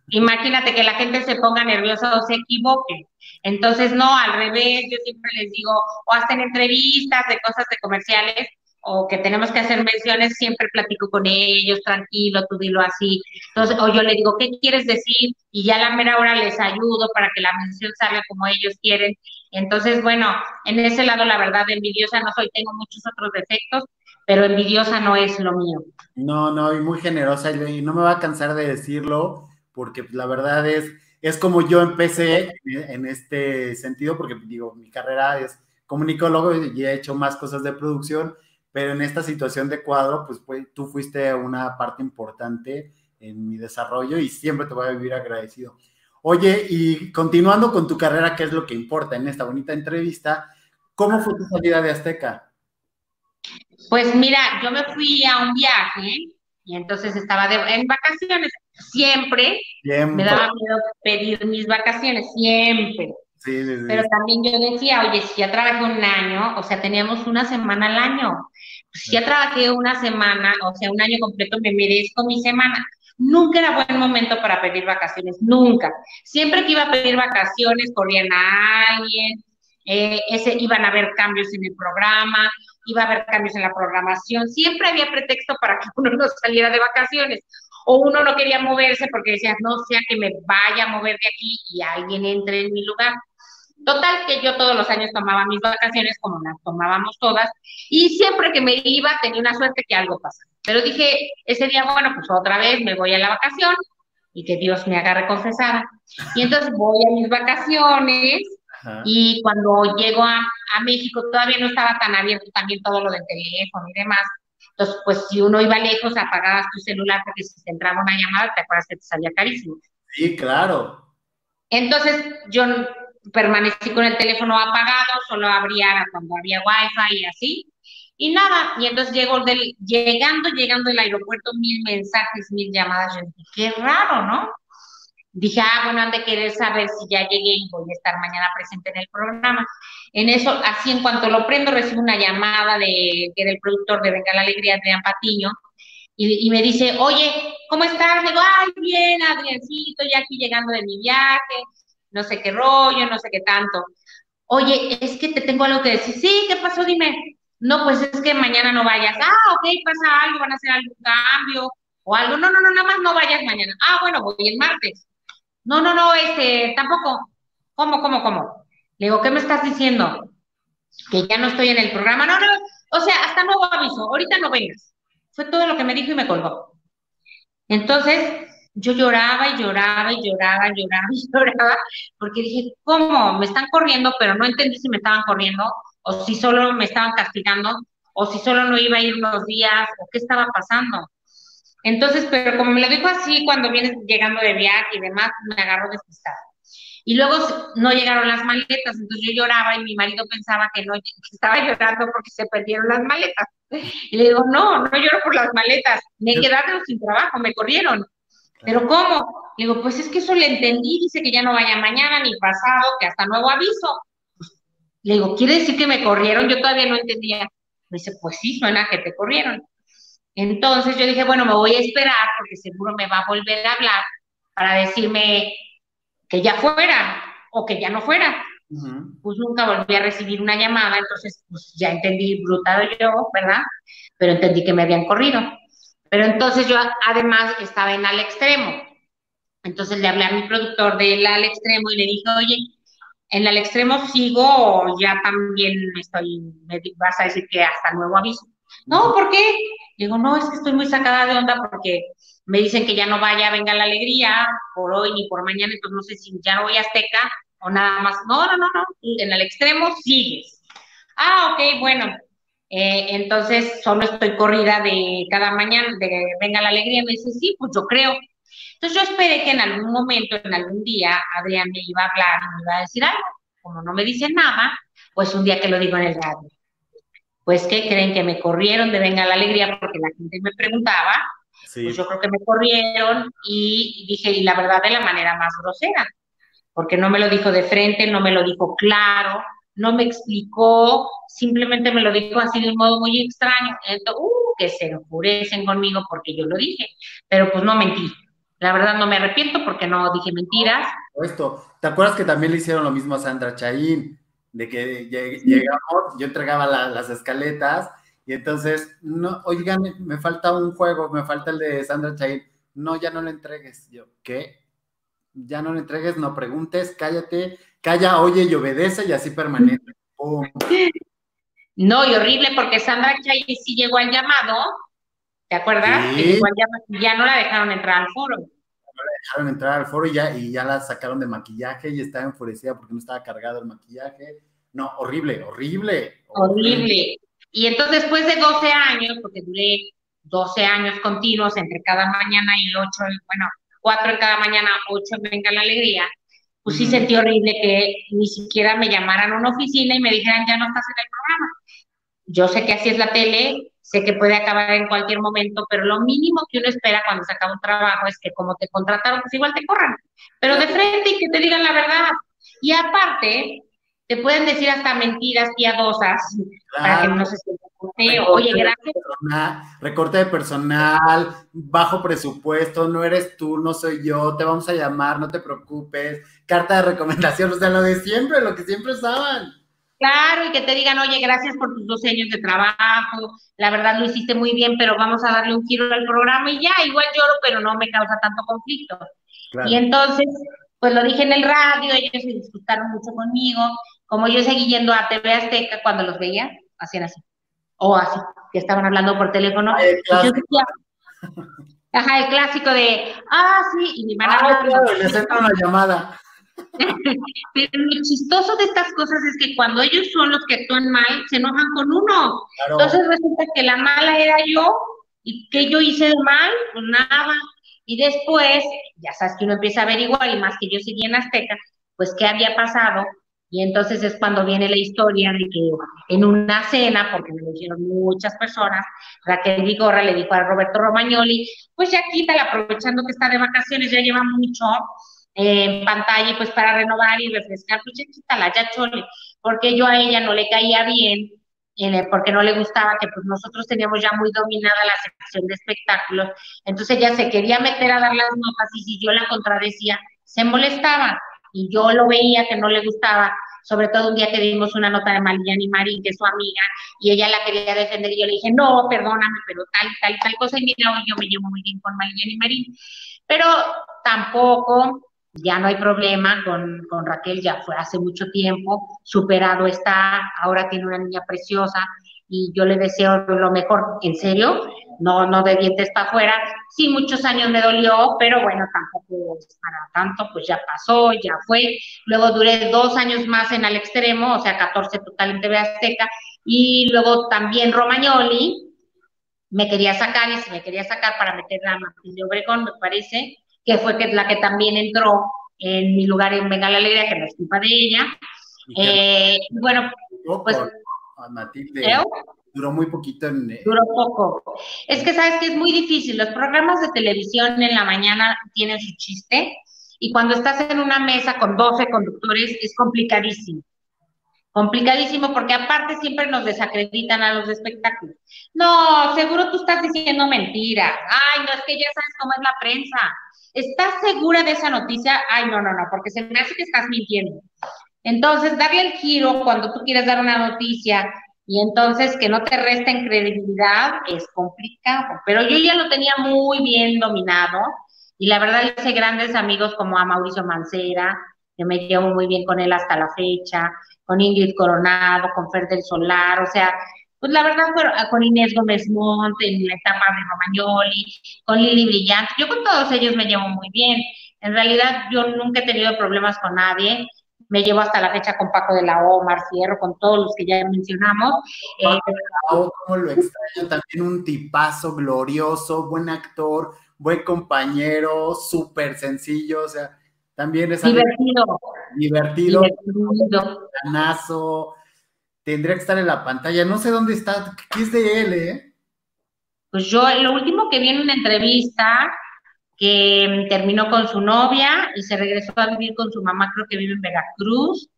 imagínate que la gente se ponga nerviosa o se equivoque. Entonces, no, al revés, yo siempre les digo, o hacen entrevistas de cosas de comerciales, o que tenemos que hacer menciones, siempre platico con ellos, tranquilo, tú dilo así. Entonces, o yo le digo, ¿qué quieres decir? Y ya a la mera hora les ayudo para que la mención salga como ellos quieren. Entonces, bueno, en ese lado, la verdad, envidiosa no soy, tengo muchos otros defectos, pero envidiosa no es lo mío. No, no, y muy generosa, y no me va a cansar de decirlo, porque la verdad es es como yo empecé en este sentido, porque digo, mi carrera es comunicólogo y he hecho más cosas de producción, pero en esta situación de cuadro, pues, pues tú fuiste una parte importante en mi desarrollo y siempre te voy a vivir agradecido. Oye, y continuando con tu carrera, ¿qué es lo que importa en esta bonita entrevista? ¿Cómo fue tu salida de Azteca? Pues mira, yo me fui a un viaje y entonces estaba en vacaciones siempre, me daba miedo pedir mis vacaciones, siempre. Pero también yo decía, oye, si ya trabajé un año, o sea, teníamos una semana al año. si ya trabajé una semana, o sea, un año completo, me merezco mi semana. Nunca era buen momento para pedir vacaciones, nunca. Siempre que iba a pedir vacaciones, corrían a alguien, eh, ese, iban a haber cambios en el programa, iba a haber cambios en la programación, siempre había pretexto para que uno no saliera de vacaciones o uno no quería moverse porque decía, no sea que me vaya a mover de aquí y alguien entre en mi lugar. Total, que yo todos los años tomaba mis vacaciones como las tomábamos todas y siempre que me iba tenía una suerte que algo pasara. Pero dije, ese día, bueno, pues otra vez me voy a la vacación y que Dios me haga confesar. Y entonces voy a mis vacaciones y cuando llego a, a México todavía no estaba tan abierto también todo lo del teléfono y demás. Entonces, pues si uno iba lejos, apagabas tu celular porque si te entraba una llamada, te acuerdas que te salía carísimo. Sí, claro. Entonces, yo permanecí con el teléfono apagado, solo abría cuando había wifi y así. Y nada, y entonces llego del, llegando, llegando del aeropuerto, mil mensajes, mil llamadas. Yo dije, qué raro, ¿no? Dije, ah, bueno, han de querer saber si ya llegué y voy a estar mañana presente en el programa. En eso, así en cuanto lo prendo, recibo una llamada de, que era el productor de Venga la Alegría, Adrián Patiño, y, me dice, oye, ¿cómo estás? digo, ay, bien, Adriancito, ya aquí llegando de mi viaje, no sé qué rollo, no sé qué tanto. Oye, es que te tengo algo que decir. Sí, ¿qué pasó? Dime. No, pues es que mañana no vayas. Ah, ok, pasa algo, van a hacer algún cambio o algo. No, no, no, nada más no vayas mañana. Ah, bueno, voy el martes. No, no, no, este, tampoco. ¿Cómo, cómo, cómo? Le digo, ¿qué me estás diciendo? Que ya no estoy en el programa. No, no, o sea, hasta nuevo aviso, ahorita no vengas. Fue todo lo que me dijo y me colgó. Entonces, yo lloraba y lloraba y lloraba y lloraba y lloraba, porque dije, ¿cómo? Me están corriendo, pero no entendí si me estaban corriendo o si solo me estaban castigando o si solo no iba a ir unos días o qué estaba pasando. Entonces, pero como me lo dijo así cuando vienes llegando de viaje y demás, me agarró despistada. Y luego no llegaron las maletas, entonces yo lloraba y mi marido pensaba que no que estaba llorando porque se perdieron las maletas. Y le digo, no, no lloro por las maletas, me quedaron sin trabajo, me corrieron. ¿Pero cómo? Le digo, pues es que eso le entendí, dice que ya no vaya mañana ni pasado, que hasta nuevo aviso. le digo, ¿quiere decir que me corrieron? Yo todavía no entendía. Me dice, pues sí, suena que te corrieron. Entonces yo dije, bueno, me voy a esperar porque seguro me va a volver a hablar para decirme que ya fuera o que ya no fuera. Pues nunca volví a recibir una llamada, entonces pues ya entendí brutal yo, ¿verdad? Pero entendí que me habían corrido. Pero entonces yo además estaba en al extremo. Entonces le hablé a mi productor del al extremo y le dije, oye, en al extremo sigo o ya también estoy, me vas a decir que hasta nuevo aviso. No, ¿por qué? Digo, no, es que estoy muy sacada de onda porque me dicen que ya no vaya, venga la alegría por hoy ni por mañana, entonces no sé si ya no voy a Azteca o nada más. No, no, no, no, en el extremo sigues. Ah, ok, bueno, eh, entonces, solo estoy corrida de cada mañana, de venga la alegría. Me dice, sí, pues yo creo. Entonces, yo esperé que en algún momento, en algún día, Adrián me iba a hablar y me iba a decir algo. Como no me dice nada, pues un día que lo digo en el radio. Pues, ¿qué creen? Que me corrieron de venga la alegría porque la gente me preguntaba. Pues yo creo que me corrieron y dije, y la verdad, de la manera más grosera. Porque no me lo dijo de frente, no me lo dijo claro, no me explicó, simplemente me lo dijo así de un modo muy extraño. Entonces, uh, que se enfurecen conmigo porque yo lo dije, pero pues no mentí. La verdad no me arrepiento porque no dije mentiras. Esto, ¿te acuerdas que también le hicieron lo mismo a Sandra Chaín? De que llegamos, yo entregaba las escaletas y entonces, no, oigan, me falta un juego, me falta el de Sandra Chaín. No, ya no lo entregues. Yo, ¿qué? Ya no lo entregues, no preguntes, cállate, calla, oye y obedece y así permanece. No, y horrible porque Sandra Chay sí llegó al llamado, ¿te acuerdas? ya no la dejaron entrar al foro. La dejaron entrar al foro y ya, y ya la sacaron de maquillaje y estaba enfurecida porque no estaba cargado el maquillaje. No, horrible, horrible. Horrible. Y entonces después de 12 años, porque duré 12 años continuos entre cada mañana y 8, bueno, 4 en cada mañana, 8 venga la alegría, pues sí sentí horrible que ni siquiera me llamaran a una oficina y me dijeran, ya no estás en el programa. Yo sé que así es la tele, que puede acabar en cualquier momento, pero lo mínimo que uno espera cuando se acaba un trabajo es que como te contrataron, pues igual te corran, pero de frente y que te digan la verdad. Y aparte, te pueden decir hasta mentiras piadosas para que no se sienta feo. Oye, gracias. recorte de personal, bajo presupuesto, no eres tú, no soy yo, te vamos a llamar, no te preocupes, carta de recomendación, o sea, lo de siempre, lo que siempre usaban. Claro, y que te digan, oye, gracias por tus dos años de trabajo, la verdad lo hiciste muy bien, pero vamos a darle un giro al programa y ya, igual lloro, pero no me causa tanto conflicto. Y entonces, pues lo dije en el radio, ellos se disfrutaron mucho conmigo, como yo seguí yendo a TV Azteca cuando los veía, hacían así, o así, que estaban hablando por teléfono. ajá, el clásico de, ah, sí, y mi hermana... Ah, claro, una llamada. Pero lo chistoso de estas cosas es que cuando ellos son los que actúan mal, se enojan con uno. Entonces resulta que la mala era yo y que yo hice mal, pues nada. Y después, ya sabes que uno empieza a averiguar, y más que yo seguí en Azteca, pues qué había pasado. Y y entonces es cuando viene la historia de que en una cena, porque me lo dijeron muchas personas, Raquel Vigorra le dijo a Roberto Romagnoli, pues ya quítala, aprovechando que está de vacaciones, ya lleva mucho en pantalla, y pues para renovar y refrescar, pues ya quítala, ya chole, porque yo a ella no le caía bien, porque no le gustaba que pues nosotros teníamos ya muy dominada la sección de espectáculos, entonces ella se quería meter a dar las notas y si yo la contradecía, se molestaba y yo lo veía que no le gustaba, sobre todo un día que dimos una nota de y Marín, que es su amiga, y ella la quería defender, y yo le dije, no, perdóname, pero tal, tal, tal cosa, y mira, yo me llevo muy bien con y Marín, pero tampoco, ya no hay problema con, con Raquel, ya fue hace mucho tiempo, superado está, ahora tiene una niña preciosa, y yo le deseo lo mejor, en serio, no, no de dientes para afuera. Sí, muchos años me dolió, pero bueno, tampoco para tanto, pues ya pasó, ya fue. Luego duré dos años más en al extremo, o sea, 14 total en TV Azteca, y luego también Romagnoli me quería sacar, y se me quería sacar para meterla a Martín de Obregón, me parece, que fue que, la que también entró en mi lugar en Venga la Alegría, que no es culpa de ella. Eh, bueno, pues... Matilde. Duró muy poquito en... Eh, Duró poco. Es que sabes que es muy difícil. Los programas de televisión en la mañana tienen su chiste y cuando estás en una mesa con 12 conductores es complicadísimo. Complicadísimo porque aparte siempre nos desacreditan a los espectáculos. No, seguro tú estás diciendo mentira. Ay, no, es que ya sabes cómo es la prensa. ¿Estás segura de esa noticia? Ay, no, no, no, porque se me hace que estás mintiendo. Entonces, darle el giro cuando tú quieres dar una noticia y entonces que no te resten credibilidad es complicado, pero yo ya lo tenía muy bien dominado y la verdad hice grandes amigos como a Mauricio Mancera, que me llevo muy bien con él hasta la fecha, con Ingrid Coronado, con Fer del Solar, o sea, pues la verdad con Inés Gómez Monte, en la etapa de Romagnoli, con Lili Brillante, yo con todos ellos me llevo muy bien. En realidad yo nunca he tenido problemas con nadie, me llevo hasta la fecha con Paco de la O, Marcierro, con todos los que ya mencionamos. Paco de la O, como lo extraño, también un tipazo glorioso, buen actor, buen compañero, súper sencillo, o sea, también es divertido. Divertido. Divertido. Tendría que estar en la pantalla. No sé dónde está. ¿Qué es de él, eh? Pues yo, lo último que vi en una entrevista que terminó con su novia y se regresó a vivir con su mamá, creo que vive en Veracruz,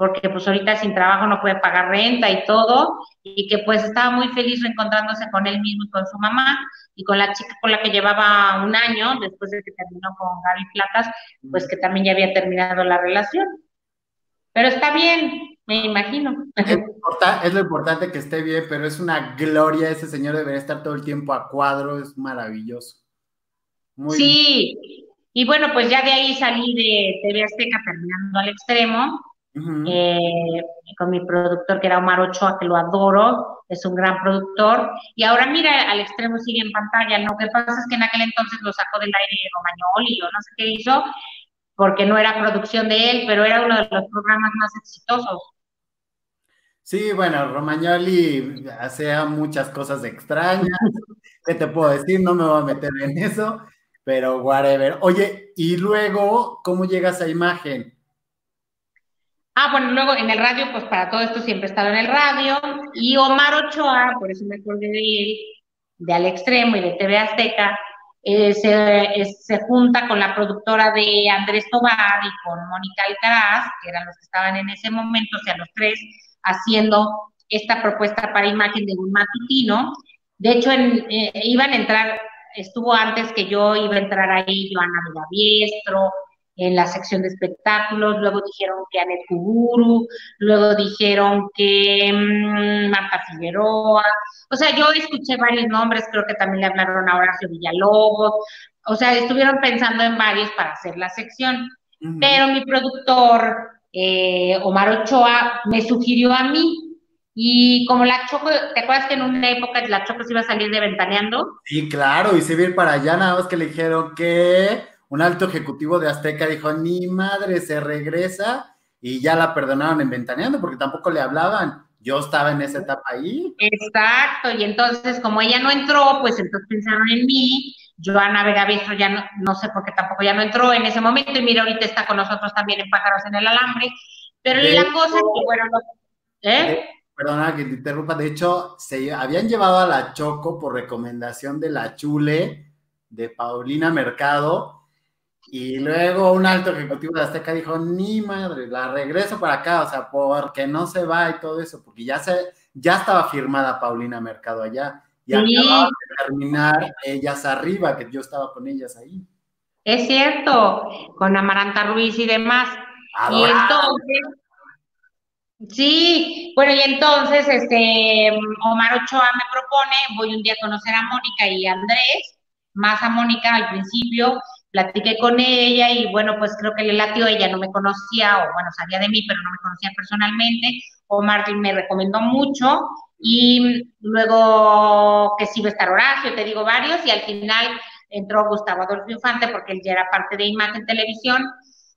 porque pues ahorita sin trabajo no puede pagar renta y todo, y que pues estaba muy feliz reencontrándose con él mismo y con su mamá, y con la chica con la que llevaba un año, después de que terminó con Gaby Platas, pues que también ya había terminado la relación. Pero está bien, me imagino. Es, lo importante que esté bien, pero es una gloria, ese señor debería estar todo el tiempo a cuadro, es maravilloso sí, y bueno, pues ya de ahí salí de TV Azteca terminando al extremo, eh, con mi productor que era Omar Ochoa, que lo adoro, es un gran productor, y ahora mira, al extremo sigue en pantalla, lo que pasa es que en aquel entonces lo sacó del aire Romagnoli, yo no sé qué hizo, porque no era producción de él, pero era uno de los programas más exitosos. Sí, bueno, Romagnoli hacía muchas cosas extrañas. ¿Qué te puedo decir? No me voy a meter en eso. Pero whatever. Oye, y luego, ¿cómo llegas a imagen? Ah, bueno, luego en el radio, pues para todo esto siempre he estado en el radio. Y Omar Ochoa, por eso me acordé de él, de Al Extremo y de TV Azteca, eh, se, junta con la productora de Andrés Tobar y con Mónica Alcaraz, que eran los que estaban en ese momento, o sea, los tres, haciendo esta propuesta para imagen de un matutino. De hecho, eh, iban a entrar estuvo antes que yo iba a entrar ahí Joana Villaviestro, en la sección de espectáculos, luego dijeron que Anet Kuburu, luego dijeron que mm, Marta Figueroa, o sea, yo escuché varios nombres, creo que también le hablaron a Horacio Villalobos, o sea, estuvieron pensando en varios para hacer la sección, pero mi productor, eh, Omar Ochoa, me sugirió a mí, y como la Choco, ¿te acuerdas que en una época la Choco se iba a salir de ventaneando? Sí, claro, y se iba a ir para allá, nada más que le dijeron que un alto ejecutivo de Azteca dijo, ni madre, se regresa, y ya la perdonaron en ventaneando, porque tampoco le hablaban. Yo estaba en esa etapa ahí. Exacto, y entonces como ella no entró, pues entonces pensaron en mí, Joana Vega Bistro ya no, no sé por qué tampoco ya no entró en ese momento, y mira, ahorita está con nosotros también en Pájaros en el Alambre, Pero la cosa que, bueno, ¿eh? Perdona que te interrumpa, de hecho, se habían llevado a la Choco por recomendación de la Chule, de Paulina Mercado, y luego un alto ejecutivo de Azteca dijo, ni madre, la regreso para acá, o sea, porque no se va y todo eso, porque ya se, ya estaba firmada Paulina Mercado allá, y acababa de terminar ellas arriba, que yo estaba con ellas ahí. Es cierto, con Amaranta Ruiz y demás. Y entonces, Sí, bueno, y entonces este Omar Ochoa me propone, voy un día a conocer a Mónica y a Andrés, más a Mónica al principio, platiqué con ella y bueno, pues creo que le latió, ella no me conocía, o bueno, sabía de mí, pero no me conocía personalmente. Omar me recomendó mucho y luego que sí iba a estar Horacio, te digo varios, y al final entró Gustavo Adolfo Infante porque él ya era parte de Imagen Televisión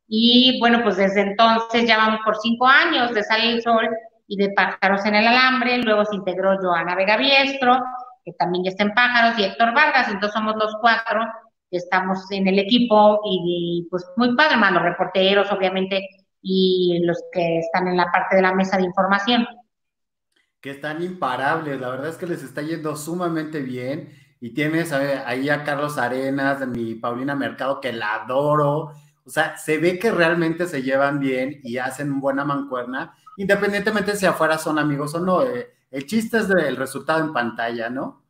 y bueno, pues desde entonces ya vamos por cinco años de Sale el Sol y de Pájaros en el Alambre. Luego se integró Joana Vega Biestro, que también ya está en Pájaros, y Héctor Vargas. Entonces somos los cuatro estamos en el equipo y, pues muy padre, más los reporteros, obviamente, y los que están en la parte de la mesa de información. Que están imparables, la verdad es que les está yendo sumamente bien. Y tienes ahí a Carlos Arenas, mi Paulina Mercado, que la adoro o sea, se ve que realmente se llevan bien y hacen buena mancuerna, independientemente si afuera son amigos o no. Eh, el chiste es del resultado en pantalla, ¿no?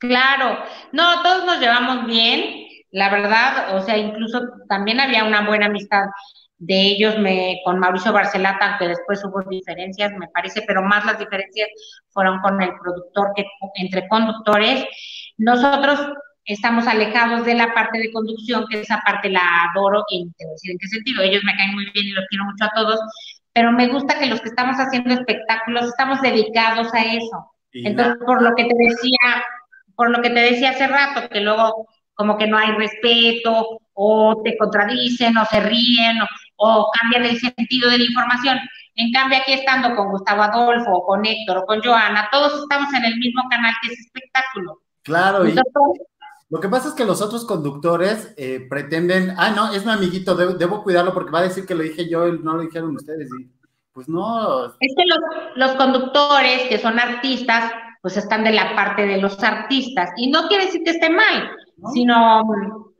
Claro, no, todos nos llevamos bien, la verdad, o sea, incluso también había una buena amistad de ellos me, con Mauricio Barcelata, aunque después hubo diferencias, me parece, pero más las diferencias fueron con el productor que entre conductores. Nosotros estamos alejados de la parte de conducción, que esa parte la adoro y te voy a decir en qué sentido. Ellos me caen muy bien y los quiero mucho a todos, pero me gusta que los que estamos haciendo espectáculos estamos dedicados a eso. Entonces, por lo que te decía, por lo que te decía hace rato, que luego como que no hay respeto, o te contradicen, o se ríen, o, cambian el sentido de la información. En cambio, aquí estando con Gustavo Adolfo, o con Héctor, o con Joana, todos estamos en el mismo canal que es espectáculo. Claro, y, lo que pasa es que los otros conductores eh, pretenden, ah, no, es mi amiguito, debo, cuidarlo porque va a decir que lo dije yo y no lo dijeron ustedes. Y, pues no. Es que los, conductores que son artistas, pues están de la parte de los artistas. Y no quiere decir que esté mal, sino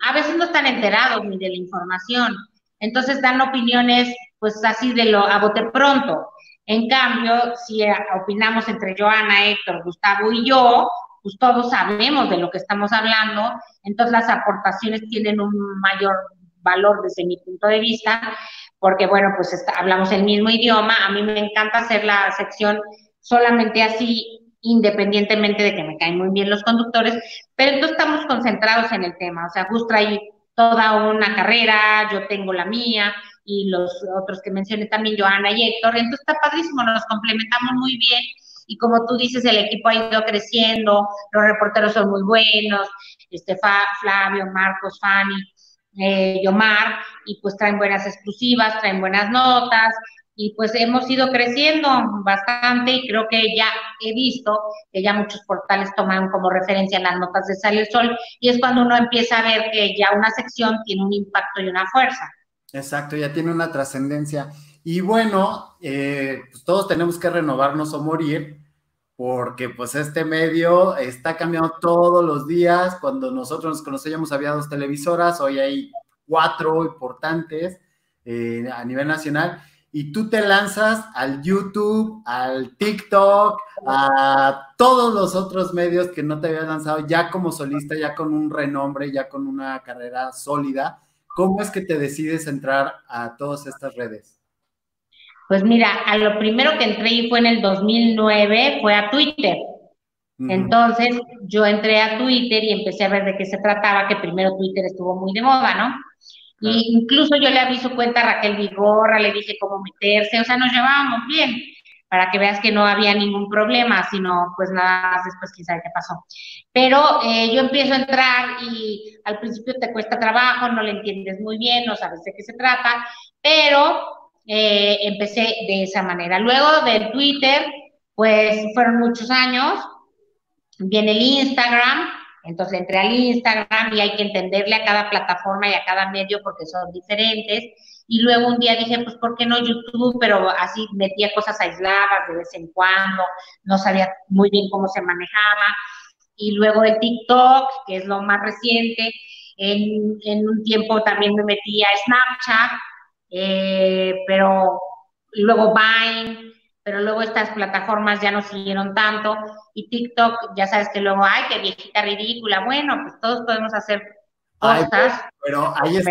a veces no están enterados ni de la información. Entonces dan opiniones, pues así de lo a bote pronto. En cambio, si opinamos entre Joana, Héctor, Gustavo y yo, pues todos sabemos de lo que estamos hablando, entonces las aportaciones tienen un mayor valor desde mi punto de vista, porque bueno, pues hablamos el mismo idioma, a mí me encanta hacer la sección solamente así, independientemente de que me caen muy bien los conductores, pero entonces estamos concentrados en el tema, o sea, Gus trae toda una carrera, yo tengo la mía, y los otros que mencioné también, Joana y Héctor, entonces está padrísimo, nos complementamos muy bien, y como tú dices, el equipo ha ido creciendo, los reporteros son muy buenos, este, Flavio, Marcos, Fanny, eh, Yomar, y pues traen buenas exclusivas, traen buenas notas, y pues hemos ido creciendo bastante y creo que ya he visto que ya muchos portales toman como referencia las notas de Sale el Sol y es cuando uno empieza a ver que ya una sección tiene un impacto y una fuerza. Exacto, ya tiene una trascendencia. Y bueno, eh, pues todos tenemos que renovarnos o morir, porque pues este medio está cambiando todos los días. Cuando nosotros nos conocíamos había dos televisoras, hoy hay cuatro importantes eh, a nivel nacional. Y tú te lanzas al YouTube, al TikTok, a todos los otros medios que no te habías lanzado ya como solista, ya con un renombre, ya con una carrera sólida. ¿Cómo es que te decides entrar a todas estas redes? Pues mira, a lo primero que entré y fue en el 2009 fue a Twitter. Entonces yo entré a Twitter y empecé a ver de qué se trataba, que primero Twitter estuvo muy de moda, ¿no? Incluso yo le aviso cuenta a Raquel Vigorra, le dije cómo meterse, o sea, nos llevábamos bien, para que veas que no había ningún problema, sino pues nada más después quién sabe qué pasó. Pero eh, yo empiezo a entrar y al principio te cuesta trabajo, no le entiendes muy bien, no sabes de qué se trata, pero eh, empecé de esa manera. Luego del Twitter, pues fueron muchos años, viene el Instagram, entonces entré al Instagram y hay que entenderle a cada plataforma y a cada medio porque son diferentes. y luego un día dije, pues, ¿por qué no YouTube? Pero así metía cosas aisladas de vez en cuando, no sabía muy bien cómo se manejaba. Y luego el TikTok, que es lo más reciente, en, en un tiempo también me metí a Snapchat, eh, pero luego Vine, pero luego estas plataformas ya no siguieron tanto y TikTok, ya sabes que luego, ay, qué viejita ridícula, bueno, pues todos podemos hacer cosas. pero ahí está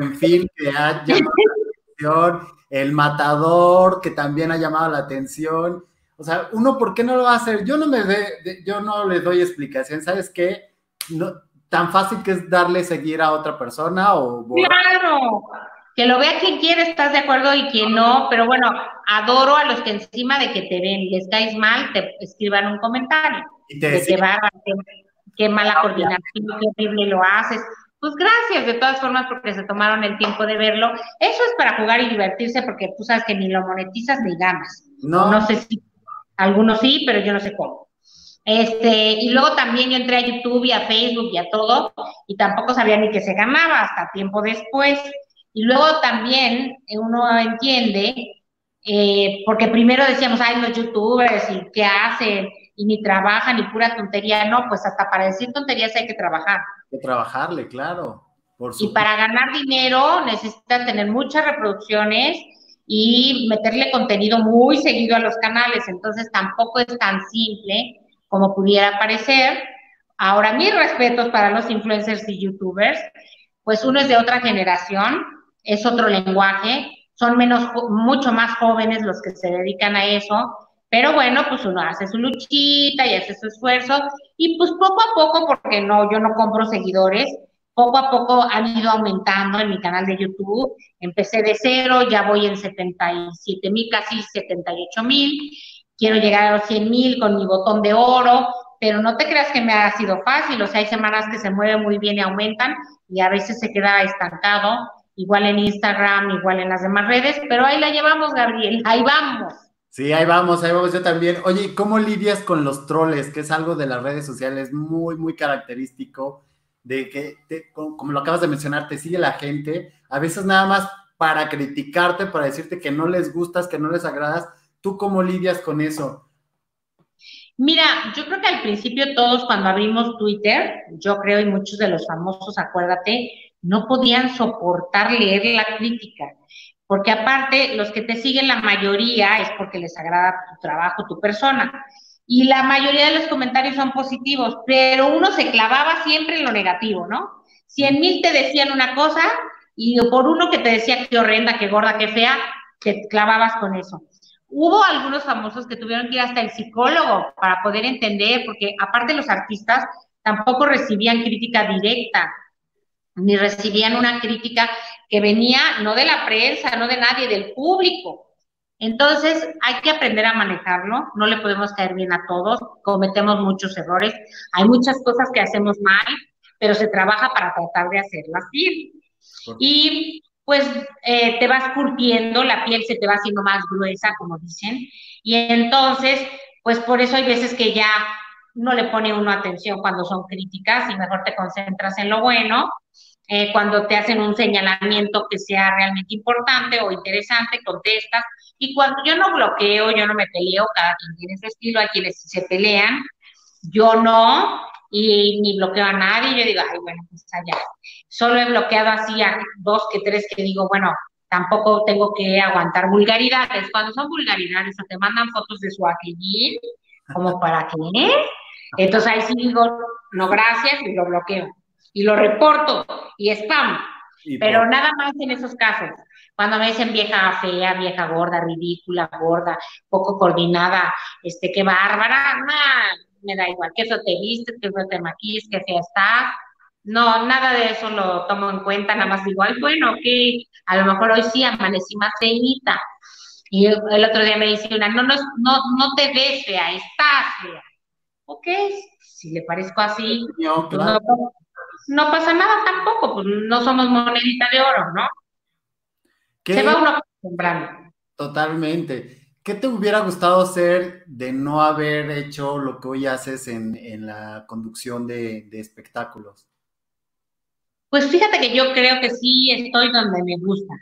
el fin que ha llamado la atención, el matador que también ha llamado la atención. O sea, uno, ¿por qué no lo va a hacer? Yo no me ve, yo no le doy explicación, ¿sabes qué? No, tan fácil que es darle seguir a otra persona o... Claro, que lo vea quien quiere, estás de acuerdo y quien no, pero bueno, adoro a los que encima de que te ven, les caes mal, te escriban un comentario. Y te de qué, mala coordinación, qué horrible lo haces. Pues gracias de todas formas porque se tomaron el tiempo de verlo. Eso es para jugar y divertirse porque tú sabes que ni lo monetizas ni ganas. No. No sé si algunos sí, pero yo no sé cómo. Este, y luego también yo entré a YouTube y a Facebook y a todo, y tampoco sabía ni que se ganaba hasta tiempo después. Y luego también uno entiende, eh, porque primero decíamos, ay, los youtubers, ¿y qué hacen? Y ni trabajan, ni pura tontería. No, pues hasta para decir tonterías hay que trabajar. Hay que trabajarle, claro. Por y para ganar dinero necesitan tener muchas reproducciones y meterle contenido muy seguido a los canales. Entonces tampoco es tan simple como pudiera parecer. Ahora, mis respetos para los influencers y youtubers, pues uno es de otra generación, es otro lenguaje, son menos, mucho más jóvenes los que se dedican a eso, pero bueno, pues uno hace su luchita y hace su esfuerzo, y pues poco a poco, porque no, yo no compro seguidores, poco a poco han ido aumentando en mi canal de YouTube. Empecé de cero, ya voy en 77 mil, casi 78 mil. Quiero llegar a los 100 mil con mi botón de oro, pero no te creas que me ha sido fácil. O sea, hay semanas que se mueven muy bien y aumentan y a veces se queda estancado igual en Instagram, igual en las demás redes, pero ahí la llevamos, Gabriel, ahí vamos. Sí, ahí vamos, ahí vamos yo también. Oye, ¿cómo lidias con los troles? Que es algo de las redes sociales muy, muy característico, de que, como lo acabas de mencionar, te sigue la gente, a veces nada más para criticarte, para decirte que no les gustas, que no les agradas. ¿Tú cómo lidias con eso? Mira, yo creo que al principio todos cuando abrimos Twitter, yo creo y muchos de los famosos, acuérdate, no podían soportar leer la crítica, porque aparte los que te siguen la mayoría es porque les agrada tu trabajo, tu persona. Y la mayoría de los comentarios son positivos, pero uno se clavaba siempre en lo negativo, ¿no? Cien mil te decían una cosa y por uno que te decía qué horrenda, qué gorda, qué fea, te clavabas con eso. Hubo algunos famosos que tuvieron que ir hasta el psicólogo para poder entender, porque aparte los artistas tampoco recibían crítica directa, ni recibían una crítica que venía no de la prensa, no de nadie, del público. Entonces hay que aprender a manejarlo, no le podemos caer bien a todos, cometemos muchos errores, hay muchas cosas que hacemos mal, pero se trabaja para tratar de hacerlas bien. Y pues eh, te vas curtiendo, la piel se te va haciendo más gruesa, como dicen, y entonces, pues por eso hay veces que ya no le pone uno atención cuando son críticas y mejor te concentras en lo bueno eh, cuando te hacen un señalamiento que sea realmente importante o interesante, contestas. Y cuando yo no bloqueo, yo no me peleo, cada quien tiene su estilo, hay quienes se pelean, yo no, y ni bloqueo a nadie, yo digo, ay, bueno, pues allá. Solo he bloqueado así a dos que tres que digo, bueno, tampoco tengo que aguantar vulgaridades. Cuando son vulgaridades o te mandan fotos de su aquellín, como para qué, entonces ahí sí digo, no, gracias, y lo bloqueo y lo reporto y spam. pero nada más en esos casos. Cuando me dicen vieja fea, vieja gorda, ridícula, gorda, poco coordinada, este, qué bárbara, me da igual, que eso te vistes, que eso te maquilles, que fea estás. No, nada de eso lo tomo en cuenta, nada más digo, ay, bueno, que a lo mejor hoy sí amanecí más feita. Y el otro día me dice una, no, no, no, no te ves fea, estás fea. Ok, si le parezco así, no, pues no pasa nada tampoco, pues no somos monedita de oro, ¿no? Se va uno acostumbrando. Totalmente. ¿Qué te hubiera gustado hacer de no haber hecho lo que hoy haces en, la conducción de, espectáculos? Pues fíjate que yo creo que sí estoy donde me gusta.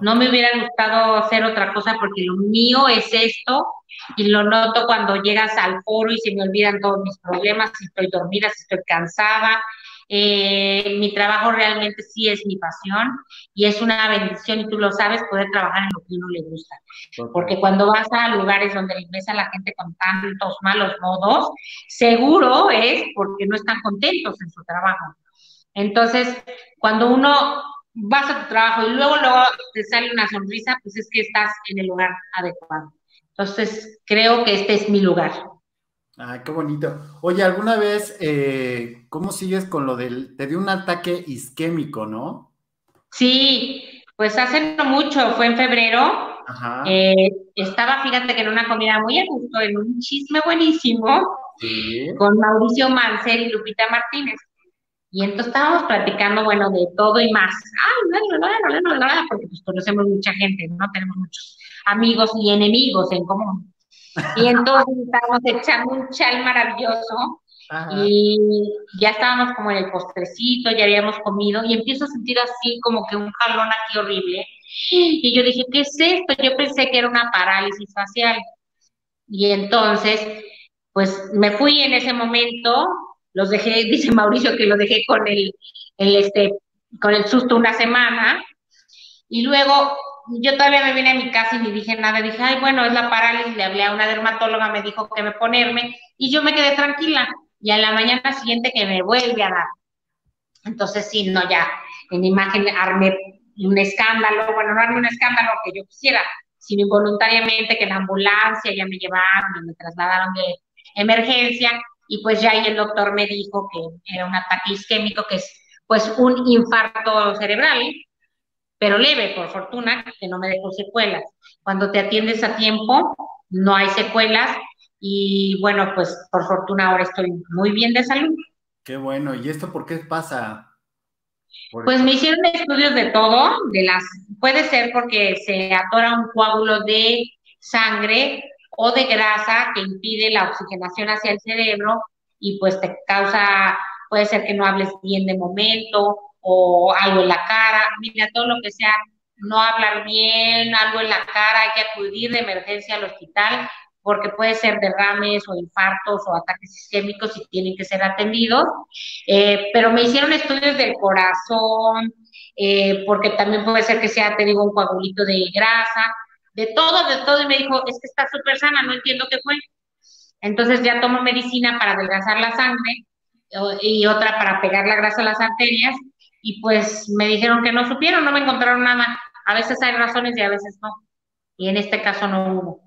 No me hubiera gustado hacer otra cosa porque lo mío es esto y lo noto cuando llegas al foro y se me olvidan todos mis problemas, si estoy dormida, si estoy cansada. Eh, mi trabajo realmente sí es mi pasión y es una bendición y tú lo sabes poder trabajar en lo que uno le gusta. Porque cuando vas a lugares donde ves a la gente con tantos malos modos, seguro es porque no están contentos en su trabajo. Entonces, cuando uno vas a tu trabajo y luego, luego te sale una sonrisa, pues es que estás en el lugar adecuado. Entonces, creo que este es mi lugar. Ay, qué bonito. Oye, ¿alguna vez, eh, cómo sigues con lo del, te dio un ataque isquémico, ¿no? Sí, pues hace no mucho, fue en febrero. Ajá. Eh, estaba, fíjate que en una comida muy a gusto, en un chisme buenísimo, con Mauricio Mancel y Lupita Martínez. Y entonces estábamos platicando, bueno, de todo y más. Ay, no, no, no, no, porque pues conocemos mucha gente, ¿no? Tenemos muchos amigos y enemigos en común. Y entonces estábamos echando un chal maravilloso y ya estábamos como en el postrecito, ya habíamos comido y empiezo a sentir así como que un jalón aquí horrible. Y yo dije, ¿qué es esto? Yo pensé que era una parálisis facial. Y entonces, pues me fui en ese momento los dejé, dice Mauricio que lo dejé con el, este, con el susto una semana, y luego yo todavía me vine a mi casa y ni dije nada, dije, ay, bueno, es la parálisis, le hablé a una dermatóloga, me dijo que me ponerme, y yo me quedé tranquila, y a la mañana siguiente que me vuelve a dar. Entonces, sí, no, ya, en imagen armé un escándalo, bueno, no armé un escándalo que yo quisiera, sino involuntariamente que la ambulancia ya me llevaron me trasladaron de emergencia, y pues ya ahí el doctor me dijo que era un ataque isquémico, que es pues un infarto cerebral, pero leve, por fortuna, que no me dejó secuelas. Cuando te atiendes a tiempo, no hay secuelas y bueno, pues por fortuna ahora estoy muy bien de salud. Qué bueno, ¿y esto por qué pasa? pues me hicieron estudios de todo, de las, puede ser porque se atora un coágulo de sangre o de grasa que impide la oxigenación hacia el cerebro y pues te causa, puede ser que no hables bien de momento o algo en la cara, mira, todo lo que sea, no hablar bien, algo en la cara, hay que acudir de emergencia al hospital porque puede ser derrames o infartos o ataques isquémicos y tienen que ser atendidos. Eh, pero me hicieron estudios del corazón, eh, porque también puede ser que sea, te un coagulito de grasa de todo, de todo, y me dijo, es que está súper sana, no entiendo qué fue. Entonces ya tomo medicina para adelgazar la sangre y otra para pegar la grasa a las arterias, y pues me dijeron que no supieron, no me encontraron nada. A veces hay razones y a veces no. Y en este caso no hubo.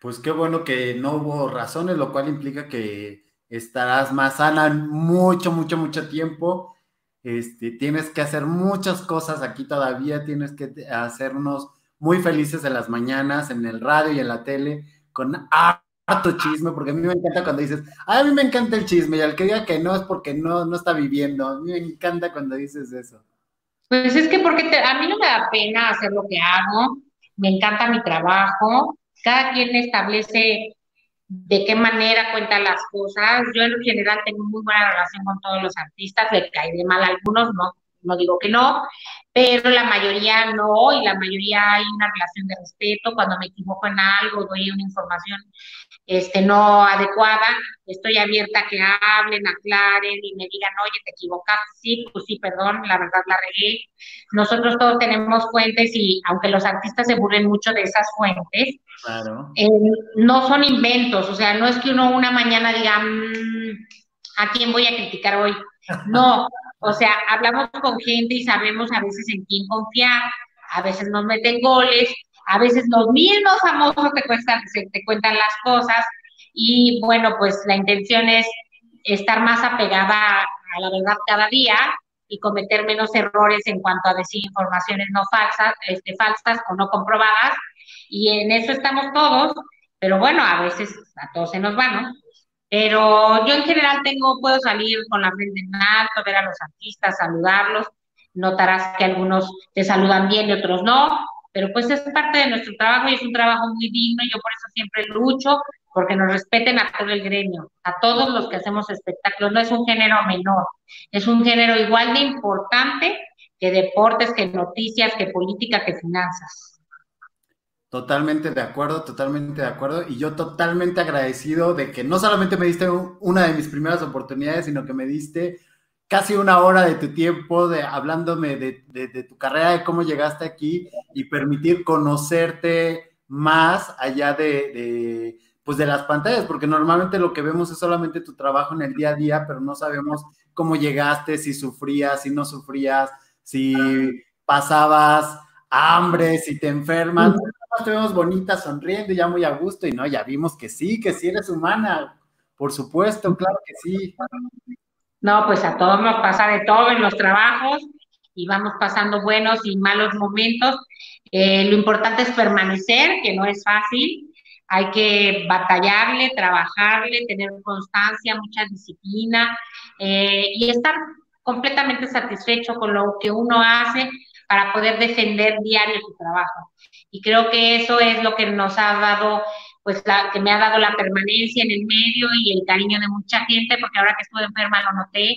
Pues qué bueno que no hubo razones, lo cual implica que estarás más sana mucho, mucho, mucho tiempo. Este, tienes que hacer muchas cosas aquí todavía, tienes que hacer unos muy felices en las mañanas, en el radio y en la tele, con harto chisme, porque a mí me encanta cuando dices, a mí me encanta el chisme, y al que diga que no es porque no, no está viviendo, a mí me encanta cuando dices eso. Pues es que porque a mí no me da pena hacer lo que hago, me encanta mi trabajo, cada quien establece de qué manera cuenta las cosas. Yo en general tengo muy buena relación con todos los artistas, le cae de mal a algunos, no, no digo que no, pero la mayoría no, y la mayoría hay una relación de respeto. Cuando me equivoco en algo, doy una información este, no adecuada, estoy abierta a que hablen, aclaren y me digan, oye, te equivocaste, sí, pues sí, perdón, la verdad la regué. Nosotros todos tenemos fuentes y aunque los artistas se burlen mucho de esas fuentes, eh, no son inventos, o sea, no es que uno una mañana diga, mm, ¿a quién voy a criticar hoy? No, o sea, hablamos con gente y sabemos a veces en quién confiar, a veces nos meten goles, a veces los mismos famosos te, cuentan, te cuentan las cosas y bueno, pues la intención es estar más apegada a la verdad cada día y cometer menos errores en cuanto a decir informaciones no falsas, este, falsas o no comprobadas. Y en eso estamos todos, pero bueno, a veces a todos se nos va, ¿no? Pero yo en general tengo, puedo salir con la frente en alto, ver a los artistas, saludarlos. Notarás que algunos te saludan bien y otros no, pero pues es parte de nuestro trabajo y es un trabajo muy digno. Yo por eso siempre lucho porque nos respeten a todo el gremio, a todos los que hacemos espectáculos. No es un género menor, es un género igual de importante que deportes, que noticias, que política, que finanzas. Totalmente de acuerdo, totalmente de acuerdo. Y yo totalmente agradecido de que no solamente me diste una de mis primeras oportunidades, sino que me diste casi una hora de tu tiempo de, hablándome de, tu carrera, de cómo llegaste aquí y permitir conocerte más allá de, pues de las pantallas, porque normalmente lo que vemos es solamente tu trabajo en el día a día, pero no sabemos cómo llegaste, si sufrías, si no sufrías, si pasabas hambre, si te enfermas. Te vemos bonita, sonriendo, ya muy a gusto, y no, ya vimos que sí, que sí eres humana, por supuesto, claro que sí. No, pues a todos nos pasa de todo en los trabajos y vamos pasando buenos y malos momentos. Eh, lo importante es permanecer, que no es fácil. Hay que batallarle, trabajarle, tener constancia, mucha disciplina eh, y estar completamente satisfecho con lo que uno hace para poder defender diario su trabajo. Y creo que eso es lo que nos ha dado, pues, la, que me ha dado la permanencia en el medio y el cariño de mucha gente, porque ahora que estuve enferma lo noté,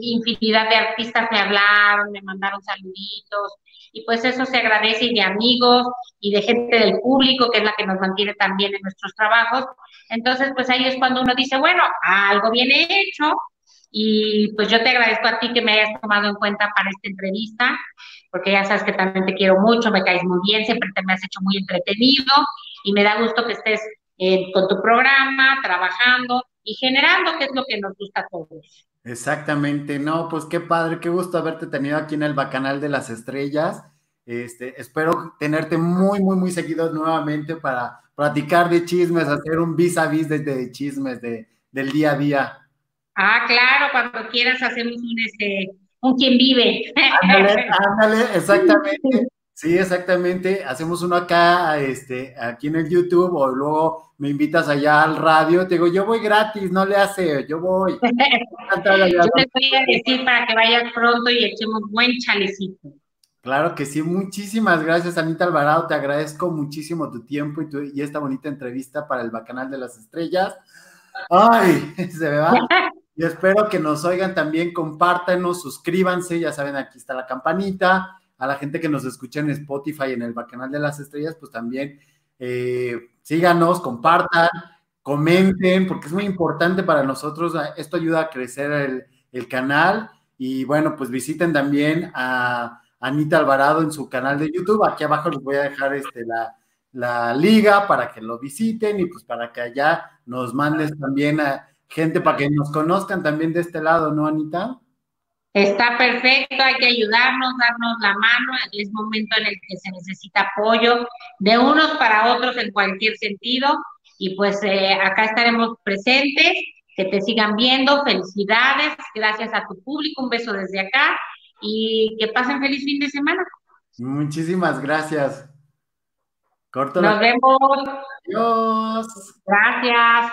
infinidad de artistas me hablaron, me mandaron saluditos, y pues eso se agradece y de amigos y de gente del público, que es la que nos mantiene también en nuestros trabajos. Entonces, pues ahí es cuando uno dice, bueno, algo viene hecho, y pues yo te agradezco a ti que me hayas tomado en cuenta para esta entrevista, porque ya sabes que también te quiero mucho, me caes muy bien, siempre te me has hecho muy entretenido y me da gusto que estés eh, con tu programa, trabajando y generando, que es lo que nos gusta a todos. Exactamente, no, pues qué padre, qué gusto haberte tenido aquí en el Bacanal de las Estrellas. Este, espero tenerte muy, muy, muy seguido nuevamente para platicar de chismes, hacer un vis a vis de, chismes de, del día a día. Ah, claro, cuando quieras hacemos un, este, un quien vive. Ándale, ándale, exactamente. Sí, exactamente. Hacemos uno acá, este, aquí en el YouTube, o luego me invitas allá al radio. Te digo, yo voy gratis, no le hace, yo voy. yo te voy a decir para que vayas pronto y echemos buen chalecito. Claro que sí, muchísimas gracias, Anita Alvarado. Te agradezco muchísimo tu tiempo y, tu, y esta bonita entrevista para el Bacanal de las Estrellas. Ay, se me va. Y espero que nos oigan también, compártanos, suscríbanse, ya saben, aquí está la campanita. A la gente que nos escucha en Spotify, en el Bacanal de las Estrellas, pues también eh, síganos, compartan, comenten, porque es muy importante para nosotros. Esto ayuda a crecer el, canal. Y bueno, pues visiten también a Anita Alvarado en su canal de YouTube. Aquí abajo les voy a dejar este, la, la liga para que lo visiten y pues para que allá nos mandes también a gente para que nos conozcan también de este lado, ¿no, Anita? Está perfecto, hay que ayudarnos, darnos la mano, es momento en el que se necesita apoyo de unos para otros en cualquier sentido y pues eh, acá estaremos presentes, que te sigan viendo, felicidades, gracias a tu público, un beso desde acá y que pasen feliz fin de semana. Muchísimas gracias. Corto Nos vemos. Adiós. Gracias.